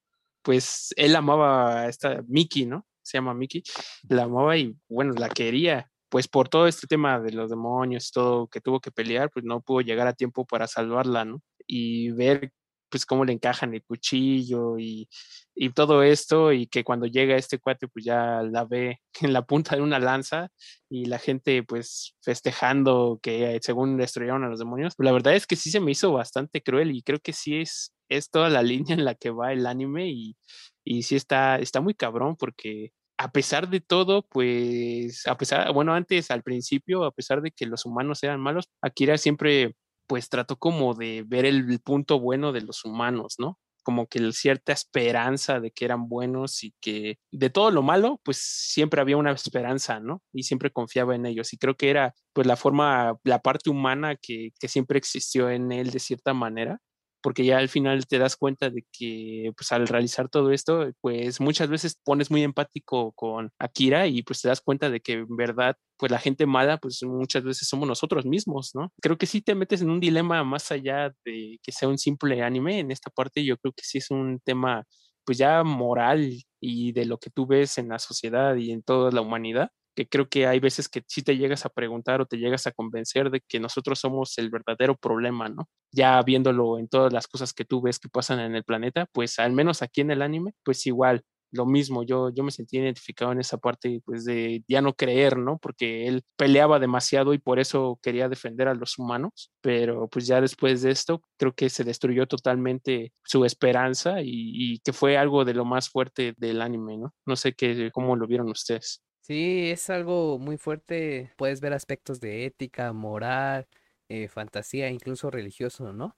[SPEAKER 3] pues él amaba a esta Mickey, ¿no? Se llama Mickey, la amaba y bueno, la quería. Pues por todo este tema de los demonios, todo que tuvo que pelear, pues no pudo llegar a tiempo para salvarla, ¿no? Y ver pues cómo le encajan el cuchillo y, y, todo esto y que cuando llega este cuate pues ya la ve en la punta de una lanza y la gente pues festejando que según destruyeron a los demonios. La verdad es que sí se me hizo bastante cruel y creo que sí es, es toda la línea en la que va el anime y, y sí está, está muy cabrón porque a pesar de todo, pues, a pesar, bueno, antes al principio, a pesar de que los humanos eran malos, Akira siempre pues trató como de ver el, punto bueno de los humanos, ¿no? Como que cierta esperanza de que eran buenos y que de todo lo malo, pues siempre había una esperanza, ¿no? Y siempre confiaba en ellos. Y creo que era pues la forma, la parte humana que, que siempre existió en él de cierta manera porque ya al final te das cuenta de que pues al realizar todo esto, pues muchas veces pones muy empático con Akira y pues te das cuenta de que en verdad pues la gente mala pues muchas veces somos nosotros mismos, ¿no? Creo que sí te metes en un dilema más allá de que sea un simple anime, en esta parte yo creo que sí es un tema pues ya moral y de lo que tú ves en la sociedad y en toda la humanidad que creo que hay veces que sí te llegas a preguntar o te llegas a convencer de que nosotros somos el verdadero problema, ¿no? Ya viéndolo en todas las cosas que tú ves que pasan en el planeta, pues al menos aquí en el anime, pues igual, lo mismo, yo, yo me sentí identificado en esa parte, pues de ya no creer, ¿no? Porque él peleaba demasiado y por eso quería defender a los humanos, pero pues ya después de esto, creo que se destruyó totalmente su esperanza y, y que fue algo de lo más fuerte del anime, ¿no? No sé qué, cómo lo vieron ustedes.
[SPEAKER 1] Sí, es algo muy fuerte. Puedes ver aspectos de ética, moral, eh, fantasía, incluso religioso, ¿no?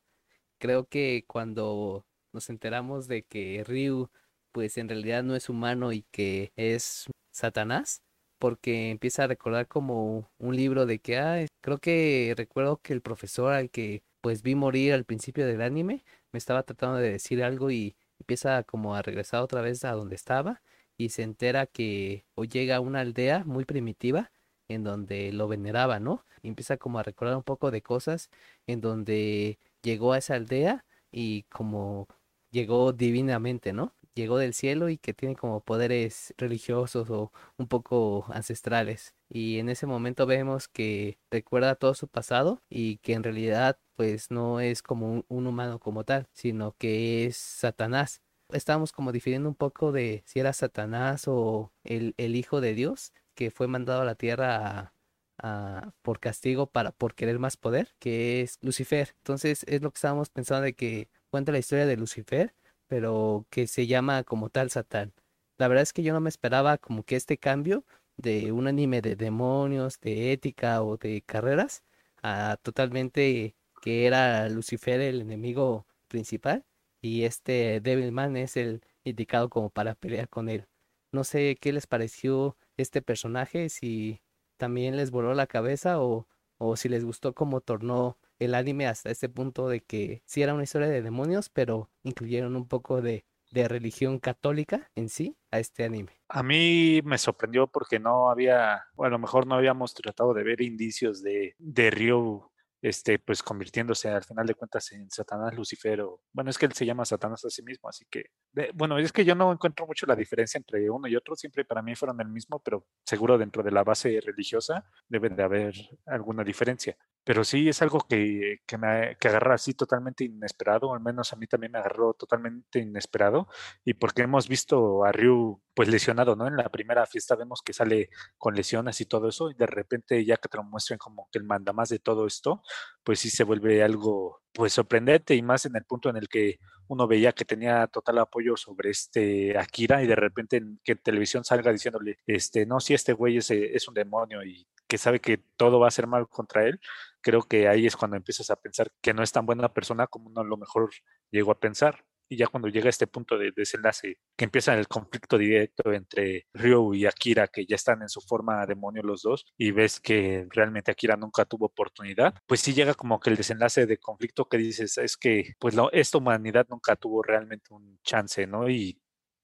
[SPEAKER 1] Creo que cuando nos enteramos de que Ryu, pues en realidad no es humano y que es Satanás, porque empieza a recordar como un libro de que, ah, creo que recuerdo que el profesor al que pues vi morir al principio del anime me estaba tratando de decir algo y empieza como a regresar otra vez a donde estaba y se entera que o llega a una aldea muy primitiva en donde lo veneraba, ¿no? Y empieza como a recordar un poco de cosas en donde llegó a esa aldea y como llegó divinamente, ¿no? Llegó del cielo y que tiene como poderes religiosos o un poco ancestrales. Y en ese momento vemos que recuerda todo su pasado y que en realidad pues no es como un, un humano como tal, sino que es Satanás estábamos como difiriendo un poco de si era Satanás o el, el Hijo de Dios que fue mandado a la tierra a, por castigo para por querer más poder, que es Lucifer. Entonces es lo que estábamos pensando de que cuenta la historia de Lucifer, pero que se llama como tal Satán. La verdad es que yo no me esperaba como que este cambio de un anime de demonios, de ética o de carreras, a totalmente que era Lucifer el enemigo principal y este Devilman es el indicado como para pelear con él. No sé qué les pareció este personaje, si también les voló la cabeza o, o si les gustó cómo tornó el anime hasta este punto de que sí era una historia de demonios, pero incluyeron un poco de, de religión católica en sí a este anime.
[SPEAKER 2] A mí me sorprendió porque no había, o a lo mejor no habíamos tratado de ver indicios de, de Ryu este, pues convirtiéndose al final de cuentas en Satanás Lucifer o, bueno, es que él se llama Satanás a sí mismo, así que, bueno, es que yo no encuentro mucho la diferencia entre uno y otro, siempre para mí fueron el mismo, pero seguro dentro de la base religiosa debe de haber alguna diferencia. Pero sí es algo que, que me agarra así totalmente inesperado, al menos a mí también me agarró totalmente inesperado, y porque hemos visto a Ryu pues lesionado, ¿no? En la primera fiesta vemos que sale con lesiones y todo eso, y de repente ya que te lo muestran como que el manda más de todo esto, pues sí se vuelve algo pues sorprendente y más en el punto en el que uno veía que tenía total apoyo sobre este Akira y de repente en, que televisión salga diciéndole, este, no, si este güey es, es un demonio y que sabe que todo va a ser mal contra él, creo que ahí es cuando empiezas a pensar que no es tan buena persona como uno a lo mejor llegó a pensar y ya cuando llega a este punto de desenlace, que empieza el conflicto directo entre Ryo y Akira, que ya están en su forma demonio los dos, y ves que realmente Akira nunca tuvo oportunidad, pues sí llega como que el desenlace de conflicto que dices, es que pues esta humanidad nunca tuvo realmente un chance, ¿no? Y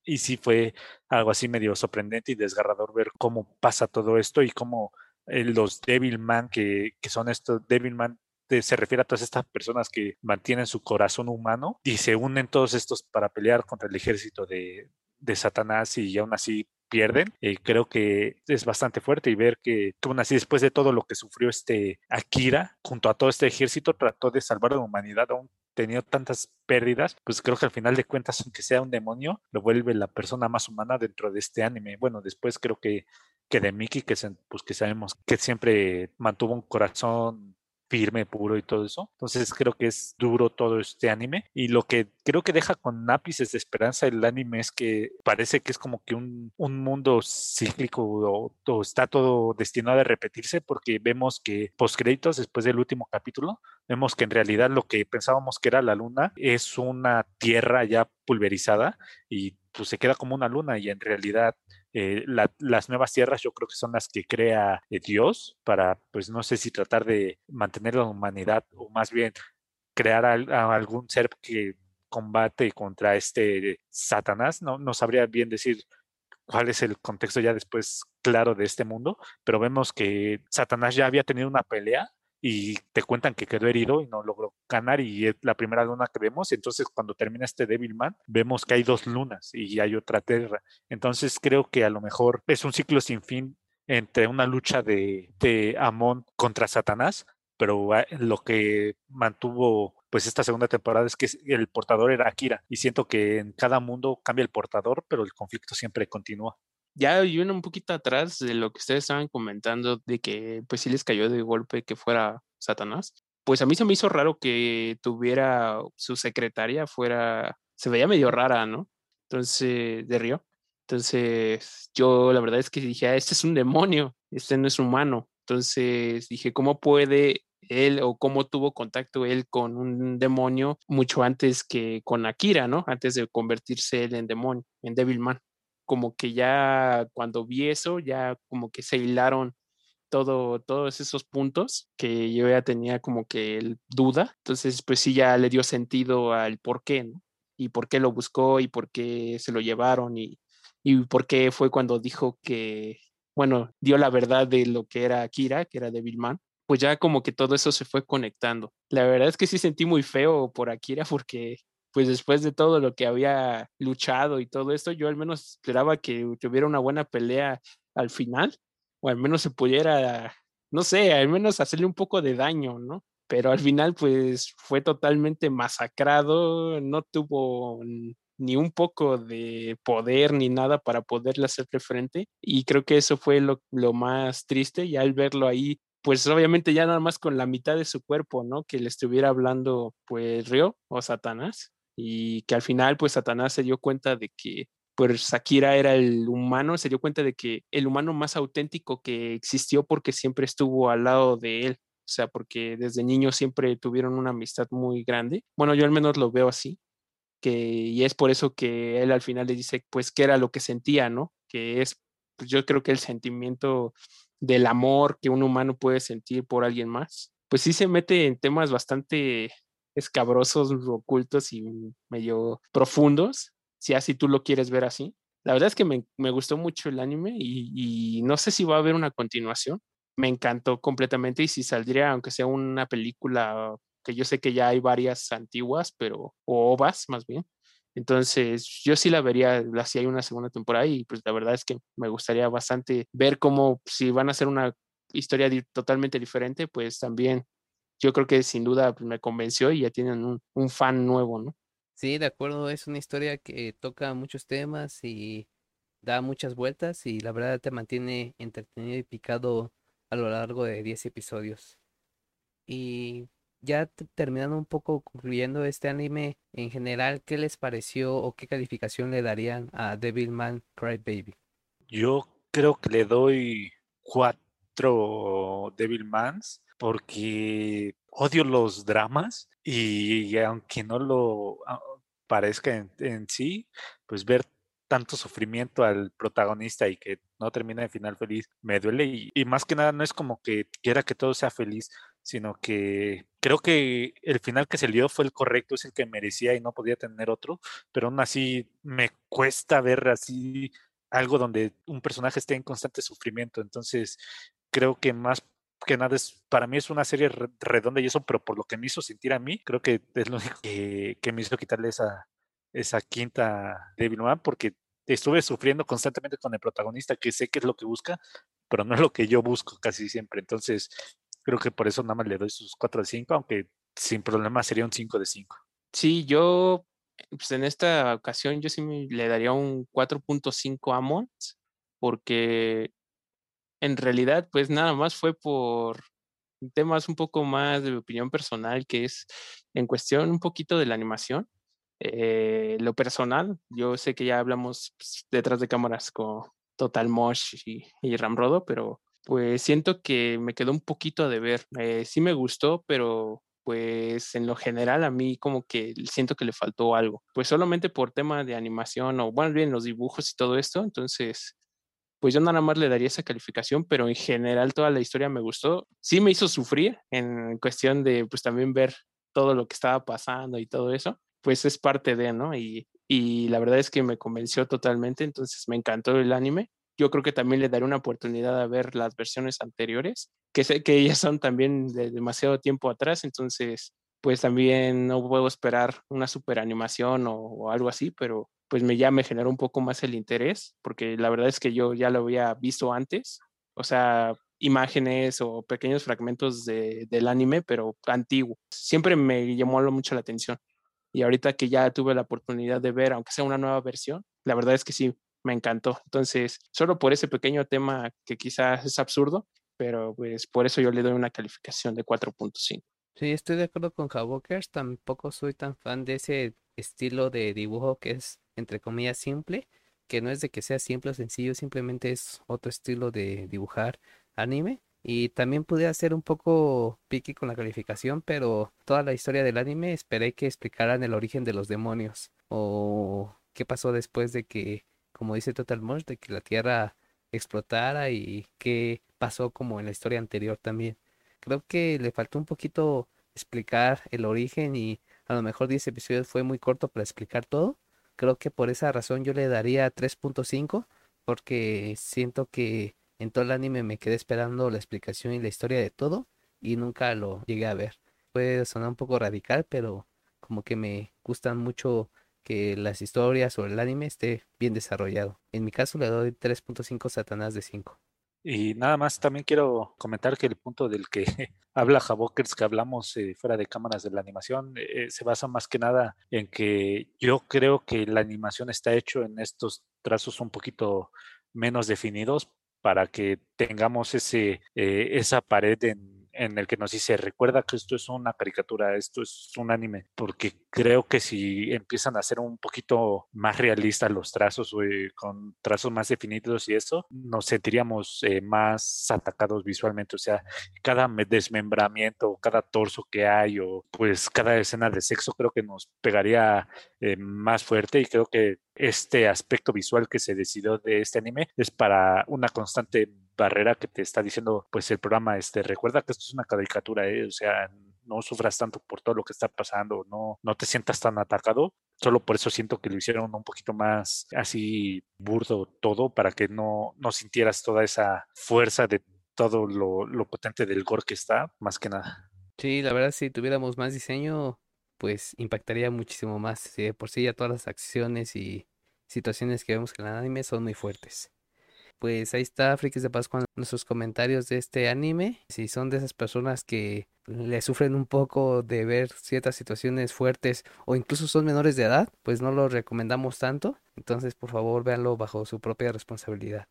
[SPEAKER 2] y sí fue algo así medio sorprendente y desgarrador ver cómo pasa todo esto y cómo los Devilman, que, que son estos Devilman se refiere a todas estas personas que mantienen su corazón humano y se unen todos estos para pelear contra el ejército de, de Satanás y aún así pierden. Eh, creo que es bastante fuerte y ver que, aún así después de todo lo que sufrió este Akira junto a todo este ejército trató de salvar a la humanidad aún tenido tantas pérdidas, pues creo que al final de cuentas, aunque sea un demonio, lo vuelve la persona más humana dentro de este anime. Bueno, después creo que, que de Mickey, que, pues que sabemos que siempre mantuvo un corazón firme, puro y todo eso. Entonces creo que es duro todo este anime. Y lo que creo que deja con ápices de esperanza el anime es que parece que es como que un, un mundo cíclico o, está todo destinado a repetirse porque vemos que post créditos después del último capítulo, vemos que en realidad lo que pensábamos que era la luna es una tierra ya pulverizada y pues se queda como una luna y en realidad eh, las nuevas tierras yo creo que son las que crea eh, Dios para, pues no sé si tratar de mantener la humanidad o más bien crear algún ser que combate contra este Satanás. No, no sabría bien decir cuál es el contexto ya después claro de este mundo, pero vemos que Satanás ya había tenido una pelea y te cuentan que quedó herido y no logró ganar y es la primera luna que vemos. Entonces cuando termina este Devilman vemos que hay dos lunas y hay otra tierra. Entonces creo que a lo mejor es un ciclo sin fin entre una lucha de, de Amon contra Satanás, pero ah, lo que mantuvo pues esta segunda temporada es que el portador era Akira y siento que en cada mundo cambia el portador, pero el conflicto siempre continúa
[SPEAKER 3] ya y un poquito atrás de lo que ustedes estaban comentando de que pues sí les cayó de golpe que fuera Satanás, pues a mí se me hizo raro que tuviera su secretaria fuera, se veía medio rara, ¿no? Entonces, de Río. Entonces, yo la verdad es que dije, ah, este es un demonio, este no es humano. Entonces dije, ¿cómo puede él o cómo tuvo contacto él con un demonio mucho antes que con Akira, ¿no? Antes de convertirse él en demonio, en Devilman como que ya cuando vi eso, ya como que se hilaron todo, todos esos puntos que yo ya tenía como que el duda. Entonces, pues sí, ya le dio sentido al por qué, ¿no? Y por qué lo buscó y por qué se lo llevaron y, y por qué fue cuando dijo que, bueno, dio la verdad de lo que era Akira, que era Devilman. Pues ya como que todo eso se fue conectando. La verdad es que sí sentí muy feo por Akira porque pues después de todo lo que había luchado y todo esto, yo al menos esperaba que tuviera una buena pelea al final, o al menos se pudiera, no sé, al menos hacerle un poco de daño, ¿no? Pero al final, pues fue totalmente masacrado, no tuvo ni un poco de poder ni nada para poderle hacerle frente. Y creo que eso fue lo, lo más triste, y al verlo ahí pues obviamente ya nada más con la mitad de su cuerpo, ¿no? Que le estuviera hablando pues Río o Satanás y que al final pues Satanás se dio cuenta de que pues Akira era el humano, se dio cuenta de que el humano más auténtico que existió porque siempre estuvo al lado de él, o sea, porque desde niño siempre tuvieron una amistad muy grande. Bueno, yo al menos lo veo así, que y es por eso que él al final le dice pues qué era lo que sentía, ¿no? Que es pues yo creo que el sentimiento del amor que un humano puede sentir por alguien más, pues sí se mete en temas bastante escabrosos, ocultos y medio profundos, si así tú lo quieres ver así. La verdad es que me, gustó mucho el anime y, no sé si va a haber una continuación, me encantó completamente y si saldría, aunque sea una película que yo sé que ya hay varias antiguas, pero, o ovas más bien. Entonces, yo sí la vería si hay una segunda temporada y pues la verdad es que me gustaría bastante ver cómo si van a hacer una historia totalmente diferente, pues también yo creo que sin duda pues, me convenció y ya tienen un, un fan nuevo, ¿no?
[SPEAKER 1] Sí, de acuerdo, es una historia que toca muchos temas y da muchas vueltas y la verdad te mantiene entretenido y picado a lo largo de 10 episodios. Y ya terminando un poco concluyendo este anime en general, ¿qué les pareció o qué calificación le darían a Devilman Crybaby?
[SPEAKER 2] Yo creo que le doy cuatro Devilmans porque odio los dramas y aunque no lo ah, parezca en, sí, pues ver tanto sufrimiento al protagonista y que no termina de final feliz, me duele y, más que nada no es como que quiera que todo sea feliz, sino que creo que el final que se dio fue el correcto, es el que merecía y no podía tener otro, pero aún así me cuesta ver así algo donde un personaje esté en constante sufrimiento, entonces creo que más que nada es, para mí es una serie redonda y eso, pero por lo que me hizo sentir a mí, creo que es lo único que, me hizo quitarle esa, esa quinta Devilman porque estuve sufriendo constantemente con el protagonista que sé que es lo que busca, pero no es lo que yo busco casi siempre. Entonces, creo que por eso nada más le doy sus 4 de 5, aunque sin problema sería un 5 de 5.
[SPEAKER 3] Sí, yo, pues en esta ocasión yo sí le daría un 4.5 a Mons, porque en realidad, pues nada más fue por temas un poco más de opinión personal, que es en cuestión un poquito de la animación. Eh, lo personal, yo sé que ya hablamos pues, detrás de cámaras con Total Mosh y, Ramrodo, pero pues siento que me quedó un poquito de ver. Eh, sí me gustó, pero pues en lo general a mí como que siento que le faltó algo. Pues solamente por tema de animación o bueno, bien los dibujos y todo esto, entonces pues yo nada más le daría esa calificación, pero en general toda la historia me gustó. Sí me hizo sufrir en cuestión de pues también ver todo lo que estaba pasando y todo eso, pues es parte de, ¿no? Y, y la verdad es que me convenció totalmente, entonces me encantó el anime. Yo creo que también le daré una oportunidad a ver las versiones anteriores, que sé que ellas son también de demasiado tiempo atrás, entonces pues también no puedo esperar una super animación o, o algo así, pero pues me ya me generó un poco más el interés, porque la verdad es que yo ya lo había visto antes, o sea, imágenes o pequeños fragmentos de, del anime, pero antiguo. Siempre me llamó mucho la atención. Y ahorita que ya tuve la oportunidad de ver, aunque sea una nueva versión, la verdad es que sí, me encantó. Entonces, solo por ese pequeño tema que quizás es absurdo, pero pues por eso yo le doy una calificación de 4.5.
[SPEAKER 1] Sí, estoy de acuerdo con Havokers, tampoco soy tan fan de ese estilo de dibujo que es entre comillas simple, que no es de que sea simple o sencillo, simplemente es otro estilo de dibujar anime y también pude hacer un poco piqui con la calificación, pero toda la historia del anime esperé que explicaran el origen de los demonios o qué pasó después de que, como dice Total Mosh, de que la Tierra explotara y qué pasó como en la historia anterior también. Creo que le faltó un poquito explicar el origen y a lo mejor 10 episodios fue muy corto para explicar todo. Creo que por esa razón yo le daría 3.5 porque siento que en todo el anime me quedé esperando la explicación y la historia de todo y nunca lo llegué a ver. Puede sonar un poco radical, pero como que me gustan mucho que las historias o el anime esté bien desarrollado. En mi caso le doy 3.5 Satanás de 5.
[SPEAKER 2] Y nada más también quiero comentar que el punto del que habla Javokers, que hablamos eh, fuera de cámaras de la animación, eh, se basa más que nada en que yo creo que la animación está hecho en estos trazos un poquito menos definidos para que tengamos ese, eh, esa pared en en el que nos dice, recuerda que esto es una caricatura, esto es un anime, porque creo que si empiezan a ser un poquito más realistas los trazos, eh, con trazos más definidos y eso, nos sentiríamos eh, más atacados visualmente, o sea, cada desmembramiento, cada torso que hay o pues cada escena de sexo creo que nos pegaría eh, más fuerte y creo que este aspecto visual que se decidió de este anime es para una constante barrera que te está diciendo pues el programa este recuerda que esto es una caricatura ¿eh? o sea no sufras tanto por todo lo que está pasando no no te sientas tan atacado solo por eso siento que lo hicieron un poquito más así burdo todo para que no no sintieras toda esa fuerza de todo lo, lo potente del gore que está, más que nada.
[SPEAKER 1] Sí, la verdad, si tuviéramos más diseño, pues impactaría muchísimo más. Si de por sí ya todas las acciones y situaciones que vemos en el anime son muy fuertes. Pues ahí está, Frikis de Paz, con nuestros comentarios de este anime. Si son de esas personas que le sufren un poco de ver ciertas situaciones fuertes o incluso son menores de edad, pues no lo recomendamos tanto. Entonces, por favor, véanlo bajo su propia responsabilidad.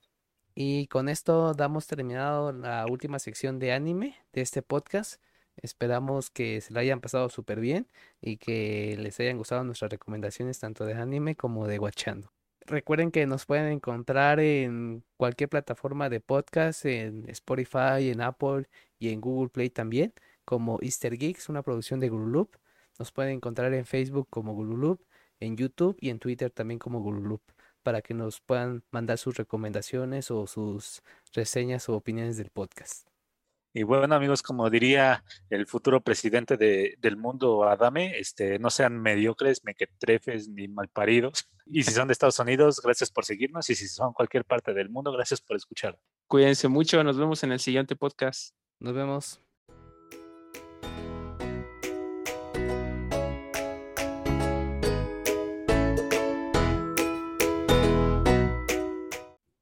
[SPEAKER 1] Y con esto damos terminado la última sección de anime de este podcast. Esperamos que se la hayan pasado súper bien y que les hayan gustado nuestras recomendaciones tanto de anime como de Watchando. Recuerden que nos pueden encontrar en cualquier plataforma de podcast, en Spotify, en Apple y en Google Play también, como Easter Geeks, una producción de Gululup. Nos pueden encontrar en Facebook como Gululup, en YouTube y en Twitter también como Gululup, para que nos puedan mandar sus recomendaciones o sus reseñas o opiniones del podcast.
[SPEAKER 2] Y bueno, amigos, como diría el futuro presidente de, del mundo, Adame, este, no sean mediocres, mequetrefes ni malparidos. Y si son de Estados Unidos, gracias por seguirnos. Y si son cualquier parte del mundo, gracias por escuchar.
[SPEAKER 3] Cuídense mucho, nos vemos en el siguiente podcast.
[SPEAKER 1] Nos vemos.